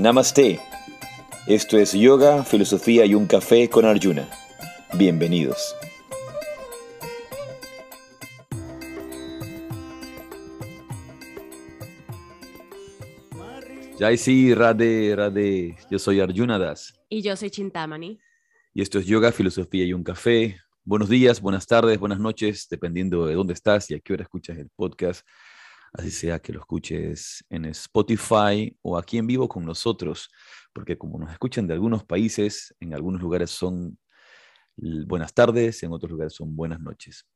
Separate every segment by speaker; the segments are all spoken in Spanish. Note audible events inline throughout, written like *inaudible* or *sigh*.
Speaker 1: Namaste. Esto es Yoga, Filosofía y un Café con Arjuna. Bienvenidos. Jai sí, Radhe, Radhe. Yo soy Arjuna Das.
Speaker 2: Y yo soy Chintamani.
Speaker 1: Y esto es Yoga, Filosofía y un Café. Buenos días, buenas tardes, buenas noches, dependiendo de dónde estás y a qué hora escuchas el podcast así sea que lo escuches en Spotify o aquí en vivo con nosotros, porque como nos escuchan de algunos países, en algunos lugares son buenas tardes, en otros lugares son buenas noches.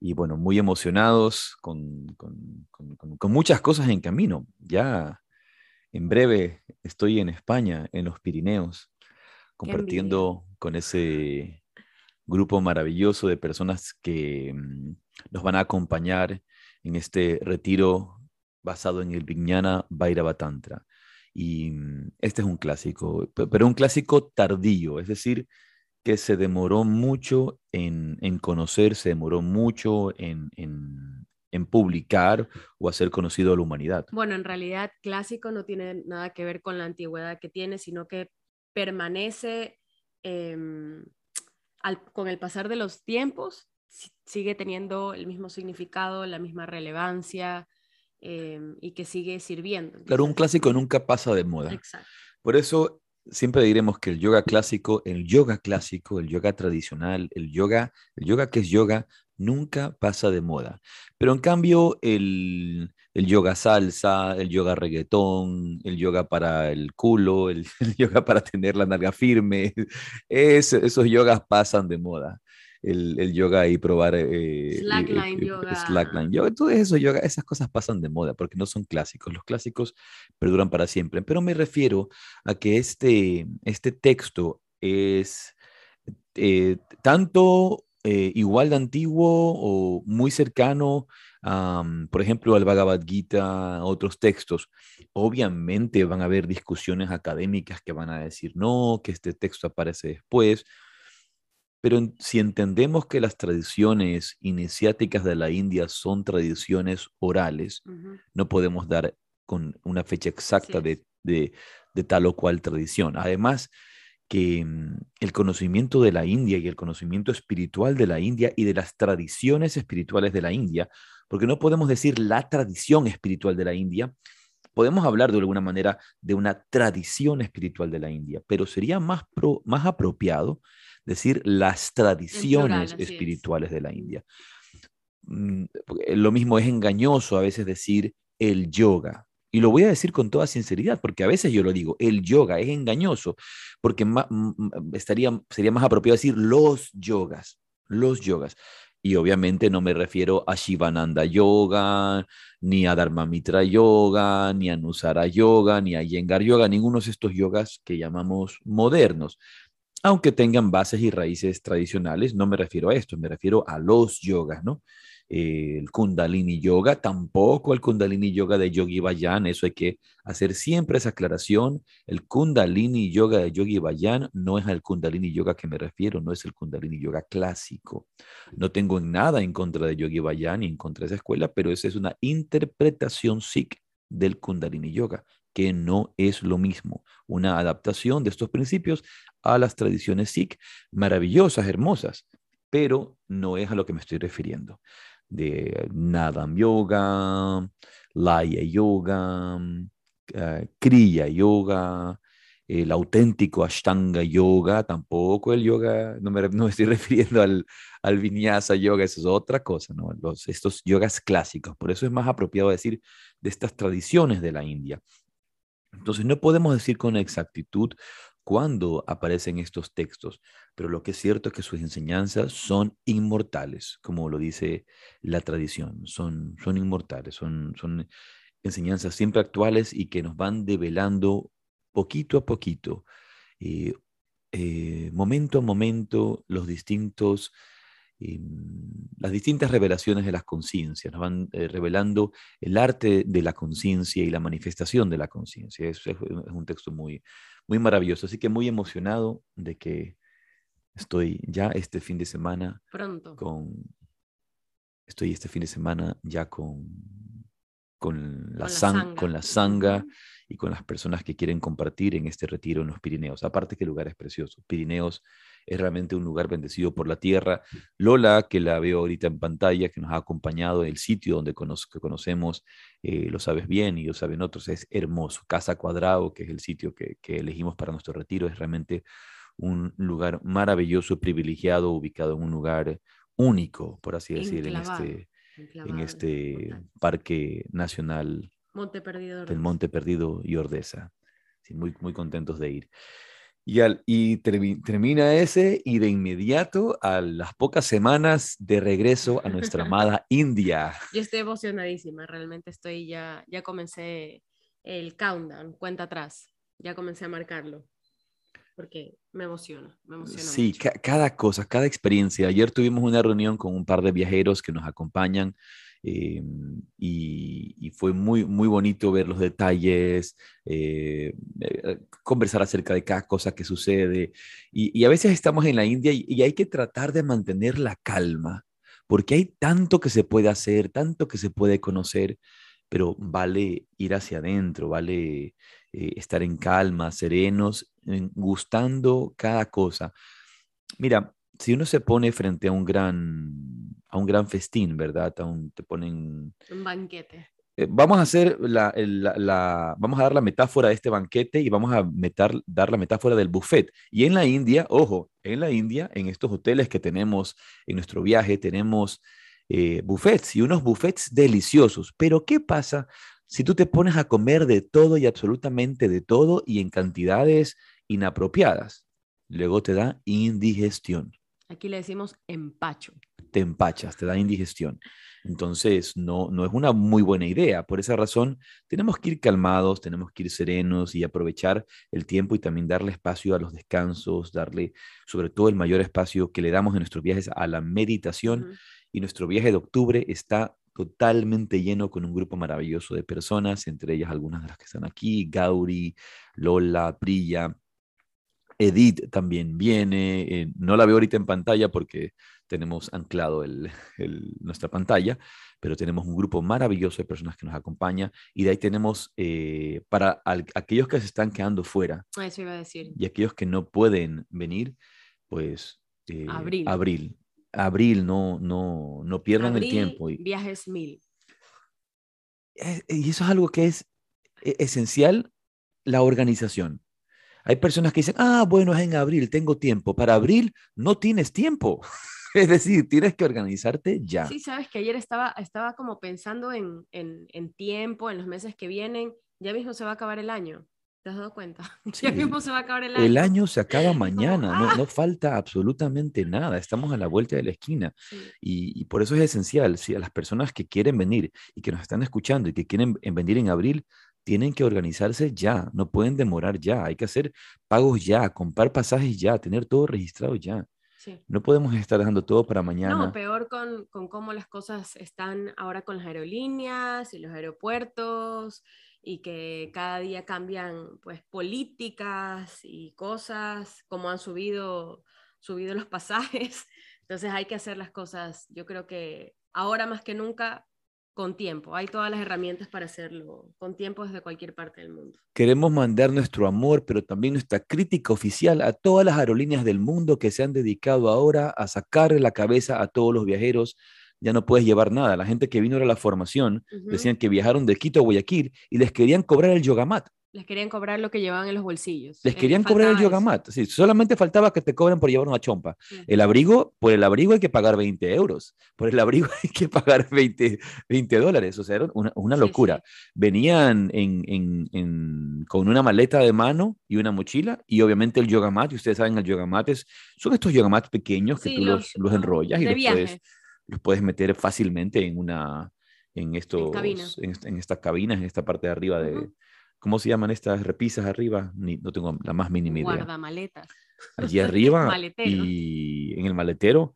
Speaker 1: Y bueno, muy emocionados con, con, con, muchas cosas en camino. Ya en breve estoy en España, en los Pirineos, compartiendo con ese grupo maravilloso de personas que mm, nos van a acompañar en este retiro basado en el Vijnana Bhairava Tantra. Y mm, este es un clásico, pero un clásico tardío, es decir, que se demoró mucho en, conocer, se demoró mucho en, en, publicar o hacer conocido a la humanidad.
Speaker 2: Bueno, en realidad clásico no tiene nada que ver con la antigüedad que tiene, sino que permanece em, con el pasar de los tiempos sigue teniendo el mismo significado, la misma relevancia em, y que sigue sirviendo.
Speaker 1: claro, un clásico nunca pasa de moda.
Speaker 2: Exacto.
Speaker 1: Por eso siempre diremos que el yoga clásico, el yoga clásico, el yoga tradicional, el yoga, el yoga que es yoga, nunca pasa de moda. Pero en cambio, el, el yoga salsa, el yoga reggaetón, el yoga para el culo, el, *laughs* yoga para tener la nalga firme, esos yogas pasan de moda el, yoga y probar...
Speaker 2: Eh, slackline yoga.
Speaker 1: Slackline yoga. Todo eso, yoga, esas cosas pasan de moda porque no son clásicos. Los clásicos perduran para siempre. Pero me refiero a que este, este texto es eh, tanto eh, igual de antiguo o muy cercano, por ejemplo, al Bhagavad Gita, otros textos. Obviamente van a haber discusiones académicas que van a decir, no, que este texto aparece después, pero si entendemos que las tradiciones iniciáticas de la India son tradiciones orales, no podemos dar con una fecha exacta de, tal o cual tradición. Además, que mm, el conocimiento de la India y el conocimiento espiritual de la India y de las tradiciones espirituales de la India, porque no podemos decir la tradición espiritual de la India, podemos hablar de alguna manera de una tradición espiritual de la India, pero sería más, más apropiado decir las tradiciones espirituales de la India. Mm, lo mismo es engañoso a veces decir el yoga. Y lo voy a decir con toda sinceridad, porque a veces yo lo digo, el yoga es engañoso, porque estaría, sería más apropiado decir los yogas, los yogas. Y obviamente no me refiero a Shivananda Yoga, ni a Dharmamitra Yoga, ni a Nusara Yoga, ni a Yengar Yoga, ninguno de estos yogas que llamamos modernos aunque tengan bases y raíces tradicionales, no me refiero a esto, me refiero a los yogas, ¿no? el Kundalini Yoga, tampoco el Kundalini Yoga de Yogi Bayan, eso hay que hacer siempre esa aclaración. El Kundalini Yoga de Yogi Bayan no es el Kundalini Yoga que me refiero, no es el Kundalini Yoga clásico. No tengo nada en contra de Yogi Bayan ni en contra de esa escuela, pero esa es una interpretación Sikh del Kundalini Yoga que no es lo mismo. Una adaptación de estos principios a las tradiciones Sikh, maravillosas, hermosas, pero no es a lo que me estoy refiriendo. De Nadam Yoga, Laya Yoga, eh, Kriya Yoga, el auténtico Ashtanga Yoga, tampoco el yoga, no me, no estoy *laughs* refiriendo al, al Vinyasa Yoga, eso es otra cosa, ¿no? Los, estos yogas clásicos, por eso es más apropiado decir de estas tradiciones de la India. Entonces no podemos decir con exactitud cuándo aparecen estos textos, pero lo que es cierto es que sus enseñanzas son inmortales, como lo dice la tradición, son, son inmortales, son, son enseñanzas siempre actuales y que nos van develando poquito a poquito, eh, eh, momento a momento, los distintos las distintas revelaciones de las conciencias, nos van eh, revelando el arte de la conciencia y la manifestación de la conciencia. Es, es, un texto muy, muy maravilloso, así que muy emocionado de que estoy ya este fin de semana
Speaker 2: Pronto.
Speaker 1: con... Estoy este fin de semana ya con, con la,
Speaker 2: la
Speaker 1: san-
Speaker 2: sanga.
Speaker 1: con la sanga y con las personas que quieren compartir en este retiro en los Pirineos. Aparte que el lugar es precioso. Pirineos es realmente un lugar bendecido por la tierra. Lola, que la veo ahorita en pantalla, que nos ha acompañado en el sitio donde cono- que conocemos, eh, lo sabes bien y lo saben otros, es hermoso. Casa Cuadrado, que es el sitio que, que elegimos para nuestro retiro, es realmente un lugar maravilloso, privilegiado, ubicado en un lugar único, por así decir, en este, en
Speaker 2: enclavado en
Speaker 1: este. Parque Nacional
Speaker 2: Monte Perdido.
Speaker 1: del. Monte Perdido y Ordesa. Sí, muy, muy contentos de ir. Y, al- y termi- termina ese y de inmediato a las pocas semanas de regreso a nuestra *laughs* amada India.
Speaker 2: Yo estoy emocionadísima, realmente estoy ya, ya comencé el countdown, cuenta atrás, ya comencé a marcarlo, porque me emociona, me emociona
Speaker 1: Sí, ca- cada cosa, cada experiencia. Ayer tuvimos una reunión con un par de viajeros que nos acompañan eh, y, fue muy, muy bonito ver los detalles, eh, eh, conversar acerca de cada cosa que sucede. Y, a veces estamos en la India y, hay que tratar de mantener la calma, porque hay tanto que se puede hacer, tanto que se puede conocer, pero vale ir hacia adentro, vale eh, estar en calma, serenos, en- gustando cada cosa. Mira, si uno se pone frente a un gran, a un gran festín, ¿verdad? A un- te ponen,
Speaker 2: Un banquete.
Speaker 1: eh, vamos a hacer la, la- la- vamos a dar la metáfora de este banquete y vamos a metar, dar la metáfora del buffet. Y en la India, ojo, en la India, en estos hoteles que tenemos en nuestro viaje, tenemos eh, buffets y unos buffets deliciosos. Pero ¿qué pasa si tú te pones a comer de todo y absolutamente de todo y en cantidades inapropiadas? Luego te da indigestión
Speaker 2: Aquí le decimos empacho.
Speaker 1: te empachas, te da indigestión. Entonces, no, no es una muy buena idea. Por esa razón, tenemos que ir calmados, tenemos que ir serenos y aprovechar el tiempo y también darle espacio a los descansos, darle sobre todo el mayor espacio que le damos en nuestros viajes a la meditación. Y nuestro viaje de octubre está totalmente lleno con un grupo maravilloso de personas, entre ellas algunas de las que están aquí, Gauri, Lola, Priya, Edith también viene, eh, no la veo ahorita en pantalla porque tenemos anclado el, el- nuestra pantalla, pero tenemos un grupo maravilloso de personas que nos acompaña y de ahí tenemos eh, para al- aquellos que se están quedando fuera
Speaker 2: Eso iba a decir.
Speaker 1: y aquellos que no pueden venir, pues eh,
Speaker 2: Abril.
Speaker 1: abril, abril, no, no, no pierdan
Speaker 2: Abril,
Speaker 1: el tiempo. Y,
Speaker 2: Viajes mil.
Speaker 1: y eso es algo que es esencial, la organización. Hay personas que dicen, ah, bueno, es en abril, tengo tiempo. Para abril no tienes tiempo. *laughs* Es decir, tienes que organizarte ya.
Speaker 2: Sí, sabes que ayer estaba, estaba como pensando en, en, en tiempo, en los meses que vienen. Ya mismo se va a acabar el año. ¿Te has dado cuenta? *laughs*
Speaker 1: Sí,
Speaker 2: ya mismo se va a acabar el año.
Speaker 1: El año se acaba *laughs* mañana, no,
Speaker 2: ¡ah!
Speaker 1: no falta absolutamente nada, estamos a la vuelta de la esquina
Speaker 2: Sí.
Speaker 1: y, y por eso es esencial, si a las personas que quieren venir y que nos están escuchando y que quieren en- venir en abril, tienen que organizarse ya, no pueden demorar ya, hay que hacer pagos ya, comprar pasajes ya, tener todo registrado ya.
Speaker 2: Sí.
Speaker 1: No podemos estar dejando todo para mañana.
Speaker 2: No, peor con, con cómo las cosas están ahora con las aerolíneas y los aeropuertos y que cada día cambian pues políticas y cosas, como han subido, subido los pasajes. Entonces hay que hacer las cosas, yo creo que ahora más que nunca, con tiempo. Hay todas las herramientas para hacerlo con tiempo desde cualquier parte del mundo.
Speaker 1: Queremos mandar nuestro amor, pero también nuestra crítica oficial a todas las aerolíneas del mundo que se han dedicado ahora a sacarle la cabeza a todos los viajeros. Ya no puedes llevar nada. La gente que vino a la formación decían que viajaron de Quito a Guayaquil y les querían cobrar el yogamat.
Speaker 2: Les querían cobrar lo que llevaban en los bolsillos.
Speaker 1: Les
Speaker 2: Eh,
Speaker 1: querían cobrar el
Speaker 2: eso.
Speaker 1: yogamat. Sí, solamente faltaba que te cobren por llevar una chompa.
Speaker 2: Sí.
Speaker 1: El abrigo, por el abrigo hay que pagar 20 euros. Por el abrigo *laughs* hay que pagar 20, 20 dólares. O sea, era una, una locura.
Speaker 2: sí.
Speaker 1: Venían en, en- en- con una maleta de mano y una mochila y obviamente el yoga mat. Y ustedes saben, el yoga mat es, son estos yoga mats pequeños que tú los, los enrollas y los puedes, los puedes meter fácilmente en una en estos en, est- en estas cabinas en esta parte de arriba de. ¿Cómo se llaman estas repisas arriba? Ni, no tengo la más mínima idea
Speaker 2: Guardamaletas.
Speaker 1: allí *laughs* arriba y en el maletero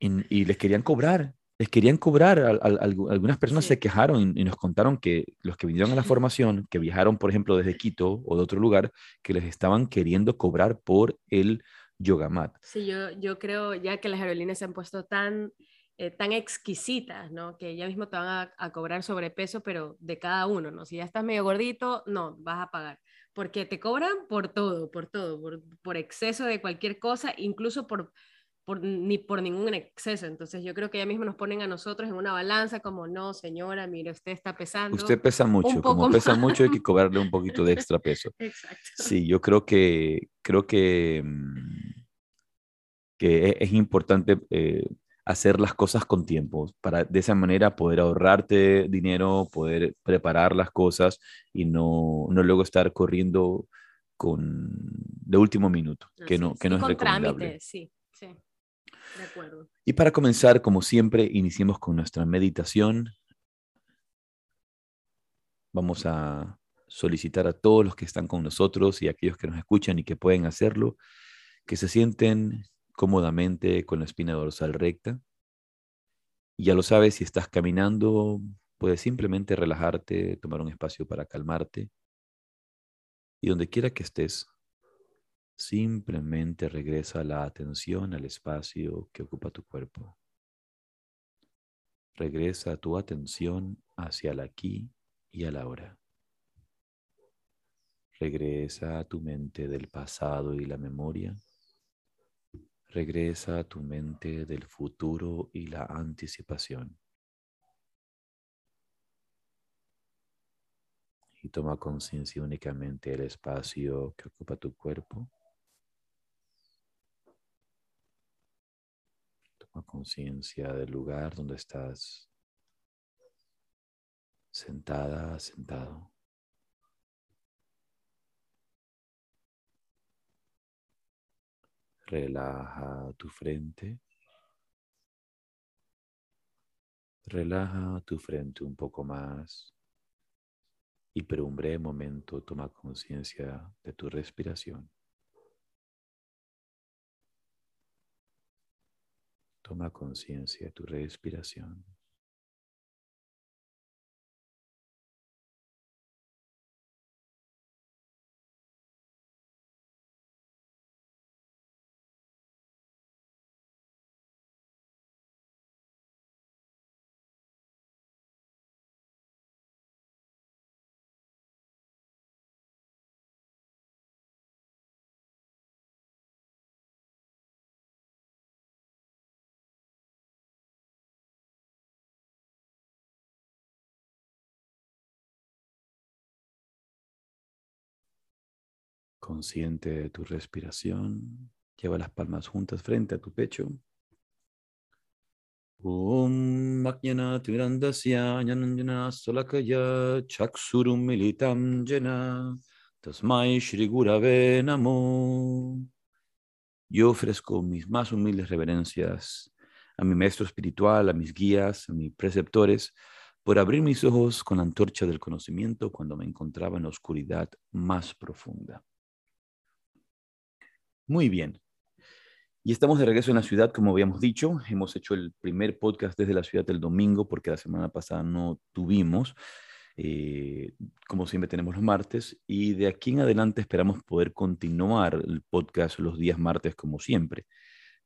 Speaker 1: en- y les querían cobrar, les querían cobrar. Al- al- algu- algunas personas
Speaker 2: Sí.
Speaker 1: se quejaron y, y nos contaron que los que vinieron a la *laughs* formación, que viajaron, por ejemplo, desde Quito o de otro lugar, que les estaban queriendo cobrar por el yogamat.
Speaker 2: Sí, yo, yo creo ya que las aerolíneas se han puesto tan eh, tan exquisitas, ¿no? Que ya mismo te van a, cobrar sobrepeso, pero de cada uno, ¿no? Si ya estás medio gordito, no, vas a pagar. Porque te cobran por todo, por todo, por, por exceso de cualquier cosa, incluso por, por, ni por ningún exceso. Entonces yo creo que ya mismo nos ponen a nosotros en una balanza como, no, señora, mire, usted está pesando.
Speaker 1: Usted pesa mucho, como pesa mucho hay que *laughs* cobrarle un poquito de extra peso.
Speaker 2: Exacto.
Speaker 1: Sí, yo creo que, creo que, mm, que e, es, importante eh, hacer las cosas con tiempo, para de esa manera poder ahorrarte dinero, poder preparar las cosas y no, no luego estar corriendo con de último minuto, que no, que no es recomendable.
Speaker 2: sí, sí, de acuerdo.
Speaker 1: Y para comenzar, como siempre, iniciemos con nuestra meditación. Vamos a solicitar a todos los que están con nosotros y aquellos que nos escuchan y que pueden hacerlo, que se sienten cómodamente con la espina dorsal recta. Y ya lo sabes, si estás caminando, puedes simplemente relajarte, tomar un espacio para calmarte. Y donde quiera que estés, simplemente regresa la atención al espacio que ocupa tu cuerpo. Regresa tu atención hacia el aquí y al ahora. Regresa a tu mente del pasado y la memoria Regresa a tu mente del futuro y la anticipación. Y toma conciencia únicamente del espacio que ocupa tu cuerpo. Toma conciencia del lugar donde estás sentada, sentado. Relaja tu frente. Relaja tu frente un poco más y por un breve momento toma conciencia de tu respiración. Toma conciencia de tu respiración. Consciente de tu respiración, lleva las palmas juntas frente a tu pecho. Militam Jena Tasmai Shri Gurave. Yo ofrezco mis más humildes reverencias a mi maestro espiritual, a mis guías, a mis preceptores, por abrir mis ojos con la antorcha del conocimiento cuando me encontraba en la oscuridad más profunda. Muy bien. Y estamos de regreso en la ciudad, como habíamos dicho. Hemos hecho el primer podcast desde la ciudad el domingo porque la semana pasada no tuvimos. Eh, como siempre tenemos los martes. Y de aquí en adelante esperamos poder continuar el podcast los días martes como siempre.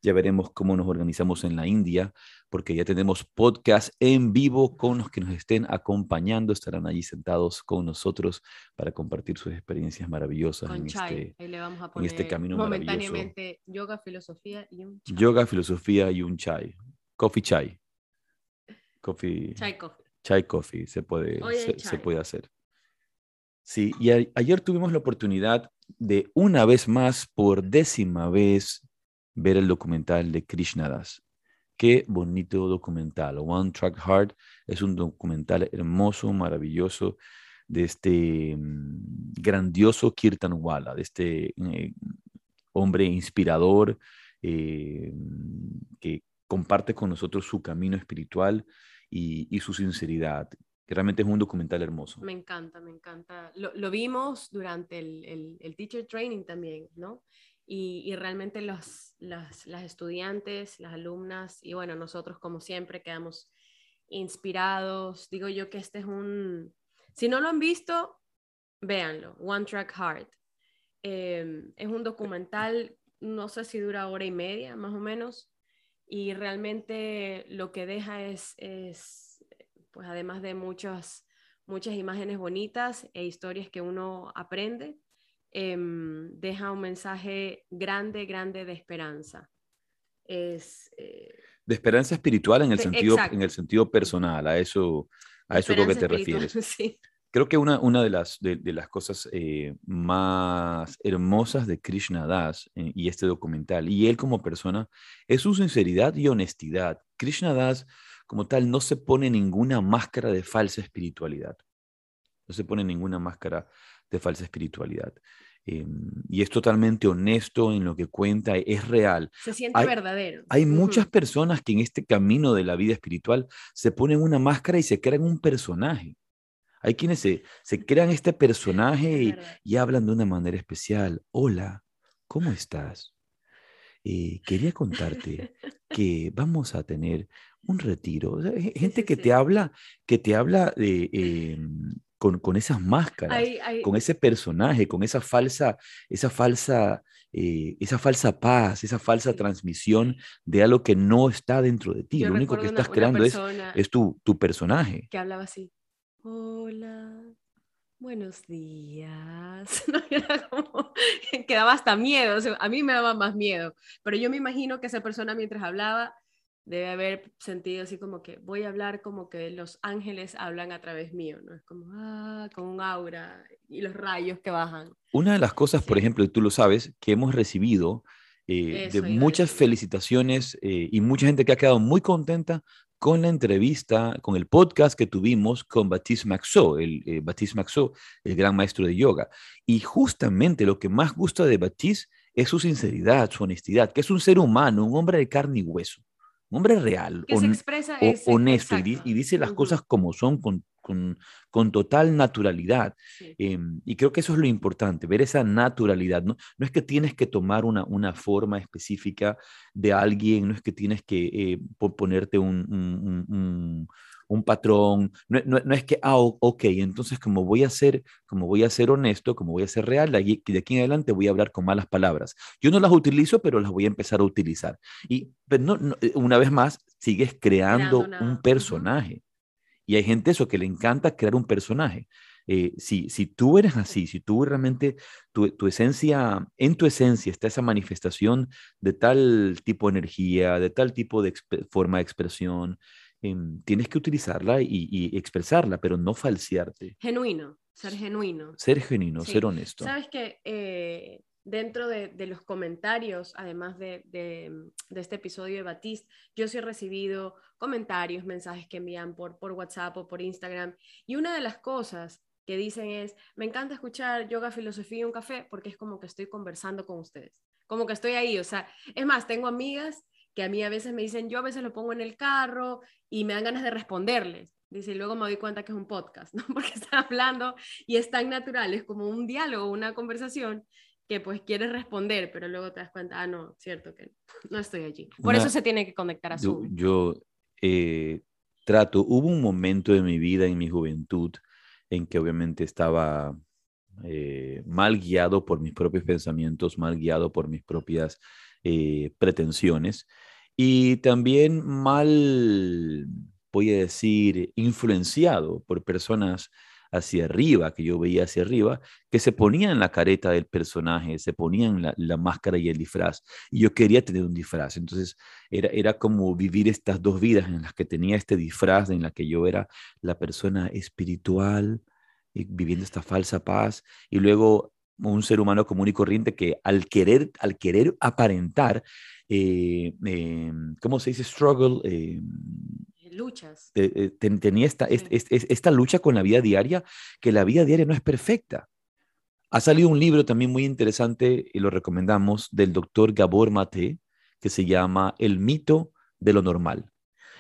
Speaker 1: Ya veremos cómo nos organizamos en la India, porque ya tenemos podcast en vivo con los que nos estén acompañando. Estarán allí sentados con nosotros para compartir sus experiencias maravillosas en, este, en este camino
Speaker 2: momentáneamente yoga, filosofía y un
Speaker 1: chai. Yoga, filosofía y un chai. Coffee chai. Coffee.
Speaker 2: Chai coffee.
Speaker 1: Chai coffee se puede, se, puede hacer. Sí, y ayer tuvimos la oportunidad de una vez más, por décima vez, ver el documental de Krishna Das. Qué bonito documental. One Track Heart es un documental hermoso, maravilloso, de este mm, grandioso Kirtan Wala, de este eh, hombre inspirador eh, que comparte con nosotros su camino espiritual y, su sinceridad. realmente es un documental hermoso.
Speaker 2: Me encanta, me encanta. Lo, vimos durante el, el, teacher training también, ¿no? Y, realmente los, las, estudiantes, las alumnas y bueno, nosotros como siempre quedamos inspirados. Digo yo que este es un, si no lo han visto, véanlo, One Track Heart. Em, es un documental, no sé si dura hora y media más o menos, y realmente lo que deja es, es pues además de muchas, muchas imágenes bonitas e historias que uno aprende, em, deja un mensaje grande, grande de esperanza. Es,
Speaker 1: eh, de esperanza espiritual en el, sentido, en el sentido personal, a eso, a eso es lo que te refieres. *laughs*
Speaker 2: Sí.
Speaker 1: Creo que una, una de, las, de, las cosas eh, más hermosas de Krishna Das eh, y este documental, y él como persona, es su sinceridad y honestidad. Krishna Das, como tal, no se pone ninguna máscara de falsa espiritualidad. No se pone ninguna máscara de falsa espiritualidad. Em, y es totalmente honesto en lo que cuenta, es real.
Speaker 2: Se siente verdadero.
Speaker 1: Hay muchas personas que en este camino de la vida espiritual se ponen una máscara y se crean un personaje. Hay quienes se, se crean este personaje y, hablan de una manera especial. Hola, ¿cómo estás? Eh, quería contarte *laughs* que vamos a tener un retiro. gente que te habla, que te habla de, em, con, con esas máscaras, con ese personaje, con esa falsa, esa falsa, eh, esa falsa paz, esa falsa transmisión de algo que no está dentro de ti. Lo único que estás creando es, es tu, tu personaje.
Speaker 2: Que hablaba así. Hola, buenos días. *laughs* quedaba hasta miedo. a mí me daba más miedo. Pero yo me imagino que esa persona mientras hablaba debe haber sentido así como que voy a hablar como que los ángeles hablan a través mío, ¿no? Es como, ah, con un aura y los rayos que bajan.
Speaker 1: Una de las cosas, por ejemplo, y tú lo sabes, que hemos recibido eh, de muchas felicitaciones eh, y mucha gente que ha quedado muy contenta con la entrevista, con el podcast que tuvimos con Baptiste Maxo, el eh, Baptiste Maxo, el gran maestro de yoga. Y justamente lo que más gusta de Baptiste es su sinceridad, su honestidad, que es un ser humano, un hombre de carne y hueso un hombre real, honesto y, dice las cosas como son con, con, total naturalidad. Em, y creo que eso es lo importante, ver esa naturalidad. No, no es que tienes que tomar una, una forma específica de alguien, no es que tienes que eh, ponerte un un patrón, no, no, es que, ah, ok, entonces como voy a ser, como voy a ser honesto, como voy a ser real, de aquí, de aquí en adelante voy a hablar con malas palabras. Yo no las utilizo, pero las voy a empezar a utilizar. Y pero pues, no, eh, una vez más, sigues creando, un personaje. Y hay gente eso que le encanta crear un personaje. Eh, si, si tú eres así, si tú realmente, tu, tu, esencia, en tu esencia está esa manifestación de tal tipo de energía, de tal tipo de forma de expresión, Em, tienes que utilizarla y, expresarla, pero no falsearte.
Speaker 2: Genuino, ser genuino.
Speaker 1: Ser genuino, ser honesto.
Speaker 2: Sabes que eh, dentro de, los comentarios, además de, de, este episodio de Batiste, yo sí he recibido comentarios, mensajes que envían por, por WhatsApp o por Instagram. Y una de las cosas que dicen es, me encanta escuchar yoga, filosofía y un café porque es como que estoy conversando con ustedes, como que estoy ahí, o sea, es más, tengo amigas que a mí a veces me dicen, yo a veces lo pongo en el carro y me dan ganas de responderles. Dice, y luego me doy cuenta que es un podcast, *laughs* ¿no? Porque están hablando y es tan natural, es como un diálogo, una conversación que pues quieres responder, pero luego te das cuenta, ah, no, cierto que no estoy allí. Por eso se tiene que conectar a
Speaker 1: Zoom. Yo, eh, trato, hubo un momento de mi vida, en mi juventud, en que obviamente estaba eh, mal guiado por mis propios pensamientos, mal guiado por mis propias eh, pretensiones y también mal, voy a decir, influenciado por personas hacia arriba, que yo veía hacia arriba, que se ponían la careta del personaje, se ponían la, máscara y el disfraz. Y yo quería tener un disfraz. Entonces era, era como vivir estas dos vidas en las que tenía este disfraz, en la que yo era la persona espiritual, viviendo esta falsa paz, y luego un ser humano común y corriente que al querer, al querer aparentar, eh, em, ¿cómo se dice? Struggle.
Speaker 2: Em, Luchas.
Speaker 1: tenía esta, esta lucha con la vida diaria, que la vida diaria no es perfecta. Ha salido un libro también muy interesante, y lo recomendamos, del doctor Gabor Mate, que se llama El mito de lo normal.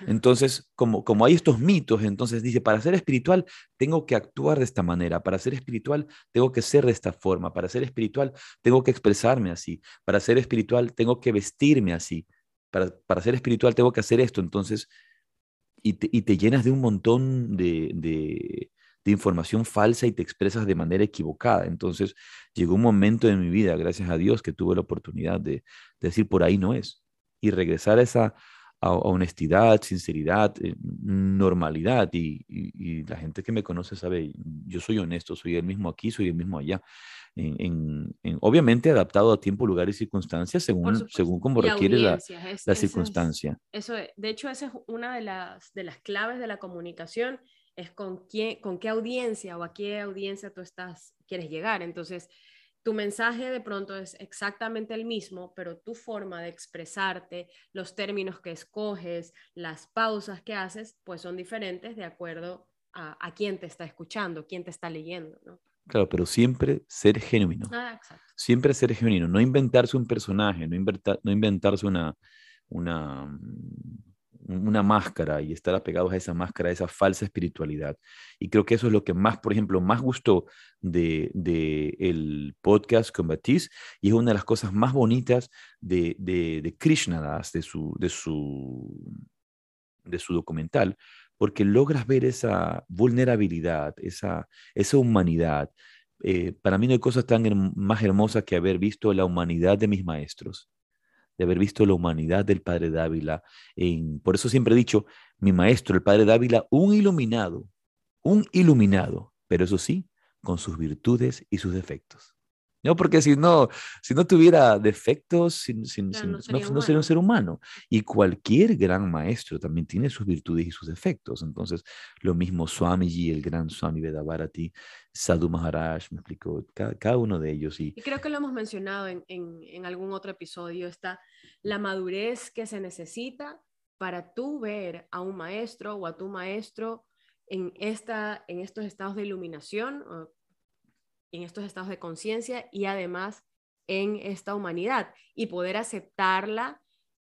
Speaker 1: Entonces, como, como hay estos mitos, entonces dice, para ser espiritual tengo que actuar de esta manera, para ser espiritual tengo que ser de esta forma, para ser espiritual tengo que expresarme así, para ser espiritual tengo que vestirme así, para, para ser espiritual tengo que hacer esto. Entonces, y te, y te llenas de un montón de, de, de, información falsa y te expresas de manera equivocada. Entonces, llegó un momento de mi vida, gracias a Dios, que tuve la oportunidad de decir, por ahí no es. Y regresar a esa a, honestidad, sinceridad, eh, normalidad. Y, la gente que me conoce sabe, yo soy honesto, soy el mismo aquí, soy el mismo allá. En, obviamente adaptado a tiempo, lugar y circunstancias según, según como requiere la, la circunstancia.
Speaker 2: eso, de hecho, esa es una de las, de las claves de la comunicación, es con, quién, con qué audiencia o a qué audiencia tú estás, quieres llegar. Entonces, tu mensaje de pronto es exactamente el mismo, pero tu forma de expresarte, los términos que escoges, las pausas que haces, pues son diferentes de acuerdo a, a quién te está escuchando, quién te está leyendo, ¿no?
Speaker 1: Claro, pero siempre ser genuino.
Speaker 2: Ah,
Speaker 1: siempre ser genuino, no inventarse un personaje, no, no inventarse una, una, una máscara y estar apegados a esa máscara, a esa falsa espiritualidad. Y creo que eso es lo que más, por ejemplo, más gustó de, de el podcast con Baptiste y es una de las cosas más bonitas de, de, de Krishnadas, de su, de, su, de su documental, porque logras ver esa vulnerabilidad, esa, esa humanidad. Eh, para mí no hay cosas tan más hermosas que haber visto la humanidad de mis maestros de haber visto la humanidad del Padre Dávila. Por eso siempre he dicho, mi maestro, el Padre Dávila, un iluminado, un iluminado, pero eso sí, con sus virtudes y sus defectos. No, porque si no, si no tuviera defectos, no, sería un ser humano. Y cualquier gran maestro también tiene sus virtudes y sus defectos. Entonces, lo mismo Swamiji, el gran Swami Vedavarati, Sadhu Maharaj, me explicó, cada, uno de ellos. Y,
Speaker 2: y, creo que lo hemos mencionado en, en, en algún otro episodio, está la madurez que se necesita para tú ver a un maestro o a tu maestro en, esta, en estos estados de iluminación en estos estados de conciencia y además en esta humanidad y poder aceptarla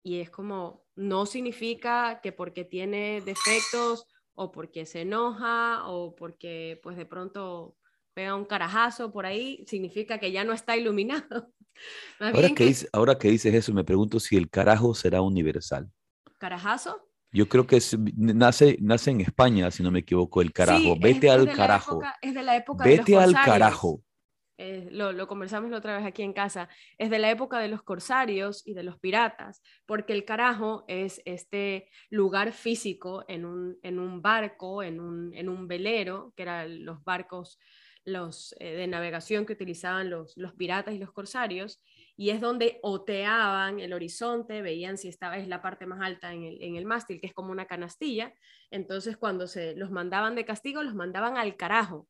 Speaker 2: y es como no significa que porque tiene defectos o porque se enoja o porque pues de pronto pega un carajazo por ahí, significa que ya no está iluminado. *laughs*
Speaker 1: ahora, que, ahora que dices eso, me pregunto si el carajo será universal.
Speaker 2: ¿Carajazo?
Speaker 1: Yo creo que nace, nace en España, si no me equivoco, el carajo. Vete al carajo.
Speaker 2: es de la época
Speaker 1: Vete
Speaker 2: de
Speaker 1: los al carajo.
Speaker 2: Eh, lo, lo, conversamos la otra vez aquí en casa, es de la época de los corsarios y de los piratas, porque el carajo es este lugar físico en un, en un barco, en un, en un, velero, que eran los barcos los, eh, de navegación que utilizaban los, los piratas y los corsarios, y es donde oteaban el horizonte, veían si estaba, es la parte más alta en el, en el mástil, que es como una canastilla. Entonces, cuando se los mandaban de castigo, los mandaban al carajo,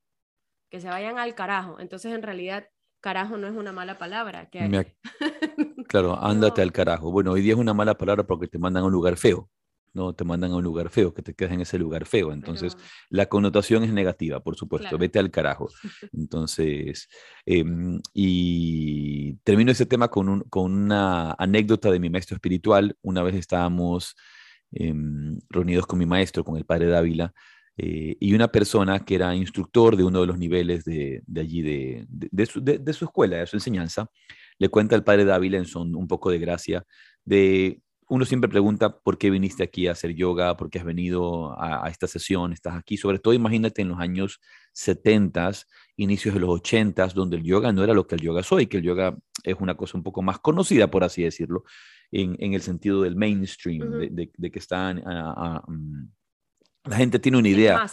Speaker 2: que se vayan al carajo. Entonces, en realidad, carajo no es una mala palabra. Que... *laughs*
Speaker 1: claro, ándate al carajo. Bueno, hoy día es una mala palabra porque te mandan a un lugar feo. ¿No? Te mandan a un lugar feo, que te quedas en ese lugar feo. Entonces, la connotación es negativa, por supuesto, vete al carajo. *laughs* Entonces, em, y termino ese tema con, con, una anécdota de mi maestro espiritual. Una vez estábamos em, reunidos con mi maestro, con el padre Dávila, eh, y una persona que era instructor de uno de los niveles de, de allí, de, de, su, de, su, escuela, de su enseñanza, le cuenta al padre Dávila en son un poco de gracia de uno siempre pregunta por qué viniste aquí a hacer yoga, por qué has venido a, esta sesión, estás aquí. Sobre todo, imagínate en los años 70, inicios de los 80, donde el yoga no era lo que el yoga soy, que el yoga es una cosa un poco más conocida, por así decirlo, en, el sentido del mainstream, de, que están mm, la gente tiene una idea.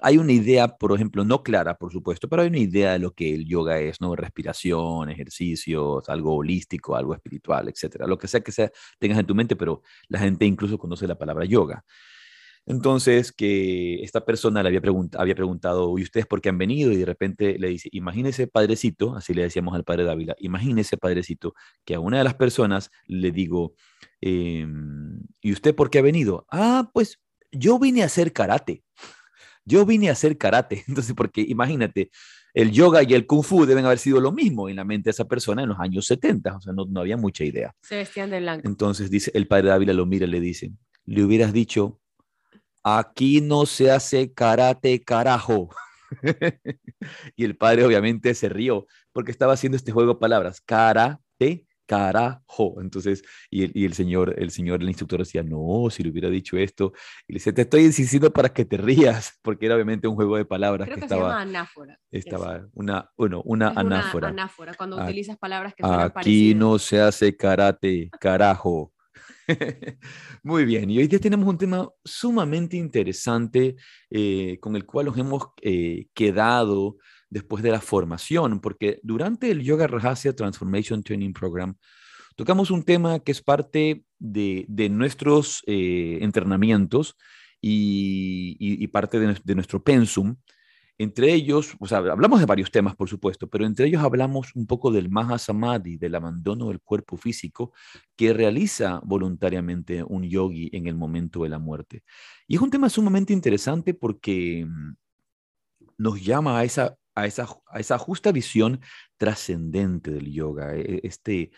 Speaker 1: Hay una idea, por ejemplo, no clara, por supuesto, pero hay una idea de lo que el yoga es, ¿no? Respiración, ejercicios, algo holístico, algo espiritual, etcétera. Lo que sea que sea, tengas en tu mente, pero la gente incluso conoce la palabra yoga. Entonces, que esta persona le había, había preguntado, ¿y ustedes por qué han venido? Y de repente le dice, imagínese, padrecito, así le decíamos al padre Dávila, imagínese, padrecito, que a una de las personas le digo, em, ¿y usted por qué ha venido? Ah, pues yo vine a hacer karate. Yo vine a hacer karate. *laughs* Entonces, porque imagínate, el yoga y el kung fu deben haber sido lo mismo en la mente de esa persona en los años 70. O sea, no, había mucha idea.
Speaker 2: Se vestían de blanco.
Speaker 1: Entonces, dice, el padre Dávila lo mira y le dice, le hubieras dicho, aquí no se hace karate carajo. *laughs* y el padre obviamente se rió porque estaba haciendo este juego de palabras, karate carajo. Entonces, y el, y el, señor, el señor, el instructor decía, no, si le hubiera dicho esto. Y le dice, te estoy insistiendo para que te rías, *laughs* porque era obviamente un juego de palabras
Speaker 2: que,
Speaker 1: estaba.
Speaker 2: Se llama anáfora.
Speaker 1: Estaba una, bueno, una anáfora.
Speaker 2: Una anáfora, cuando utilizas palabras que suenan
Speaker 1: Aquí no se hace karate, carajo. *laughs* Muy bien, y hoy día tenemos un tema sumamente interesante eh, con el cual nos hemos eh, quedado después de la formación, porque durante el Yoga Rajasya Transformation Training Program tocamos un tema que es parte de, nuestros eh, entrenamientos y, parte de, de nuestro pensum, entre ellos, o sea, hablamos de varios temas, por supuesto, pero entre ellos hablamos un poco del Mahasamadhi, del abandono del cuerpo físico que realiza voluntariamente un yogi en el momento de la muerte. Y es un tema sumamente interesante porque mm, nos llama a esa, a esa, a esa justa visión trascendente del yoga, e, este,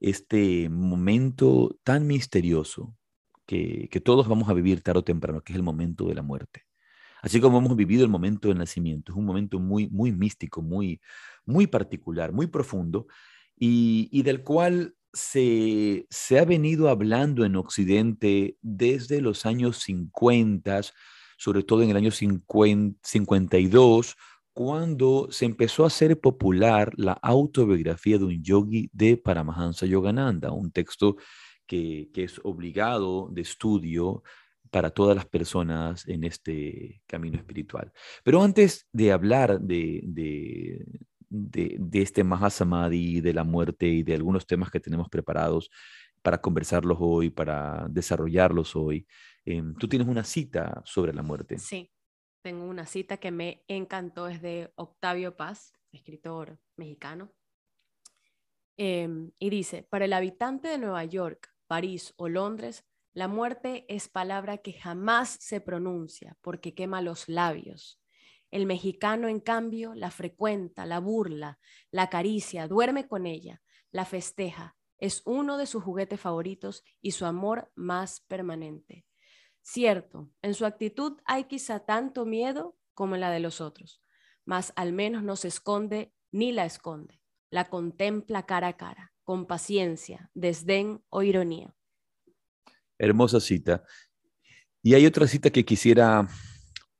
Speaker 1: este momento tan misterioso que, que todos vamos a vivir tarde o temprano, que es el momento de la muerte así como hemos vivido el momento del nacimiento. Es un momento muy, muy místico, muy, muy particular, muy profundo, y, del cual se, se, ha venido hablando en Occidente desde los años 50, sobre todo en el año 50, 52, cuando se empezó a hacer popular la autobiografía de un yogi de Paramahansa Yogananda, un texto que, es obligado de estudio para todas las personas en este camino espiritual. Pero antes de hablar de, de, de, este Mahasamadhi, de la muerte y de algunos temas que tenemos preparados para conversarlos hoy, para desarrollarlos hoy, em, tú tienes una cita sobre la muerte.
Speaker 2: Sí, tengo una cita que me encantó, es de Octavio Paz, escritor mexicano. Em, y dice, para el habitante de Nueva York, París o Londres, la muerte es palabra que jamás se pronuncia porque quema los labios. El mexicano, en cambio, la frecuenta, la burla, la acaricia, duerme con ella, la festeja. Es uno de sus juguetes favoritos y su amor más permanente. Cierto, en su actitud hay quizá tanto miedo como en la de los otros, mas al menos no se esconde ni la esconde. La contempla cara a cara, con paciencia, desdén o ironía.
Speaker 1: Hermosa cita. Y hay otra cita que quisiera,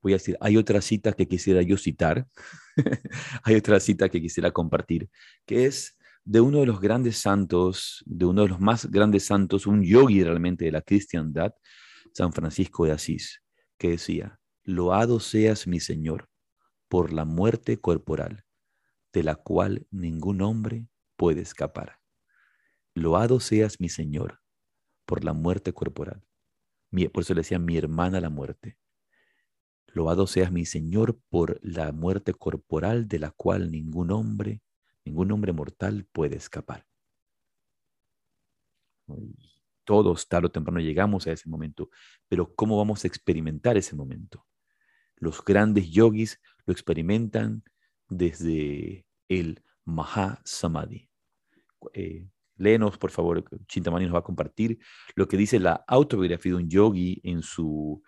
Speaker 1: voy a decir, hay otra cita que quisiera yo citar, *laughs* hay otra cita que quisiera compartir, que es de uno de los grandes santos, de uno de los más grandes santos, un yogi realmente de la cristiandad, San Francisco de Asís, que decía, loado seas mi Señor por la muerte corporal, de la cual ningún hombre puede escapar. Loado seas mi Señor por la muerte corporal. Por eso le decía mi hermana la muerte. Loado seas mi Señor por la muerte corporal de la cual ningún hombre, ningún hombre mortal puede escapar. Todos, tarde o temprano, llegamos a ese momento, pero ¿cómo vamos a experimentar ese momento? Los grandes yogis lo experimentan desde el Mahasamadhi. Eh, Léenos, por favor, Chintamani nos va a compartir lo que dice la autobiografía de un yogi en su,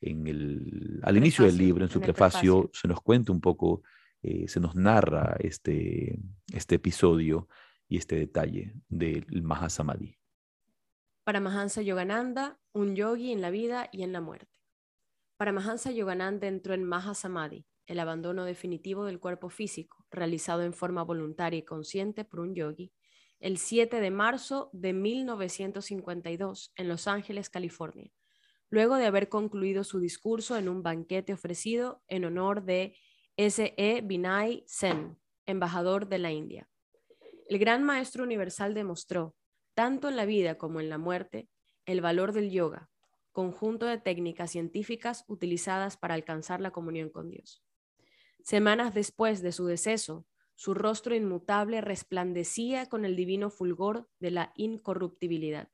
Speaker 1: en el, al inicio del libro, en su prefacio, se nos cuenta un poco, eh, se nos narra este, este episodio y este detalle del Mahasamadhi.
Speaker 2: Para Mahansa Yogananda, un yogi en la vida y en la muerte. Para Mahansa Yogananda entró en Mahasamadhi, el abandono definitivo del cuerpo físico, realizado en forma voluntaria y consciente por un yogi, el 7 de marzo de 1952 en Los Ángeles, California, luego de haber concluido su discurso en un banquete ofrecido en honor de S.E. Binay Sen, embajador de la India. El gran maestro universal demostró, tanto en la vida como en la muerte, el valor del yoga, conjunto de técnicas científicas utilizadas para alcanzar la comunión con Dios. Semanas después de su deceso, su rostro inmutable resplandecía con el divino fulgor de la incorruptibilidad.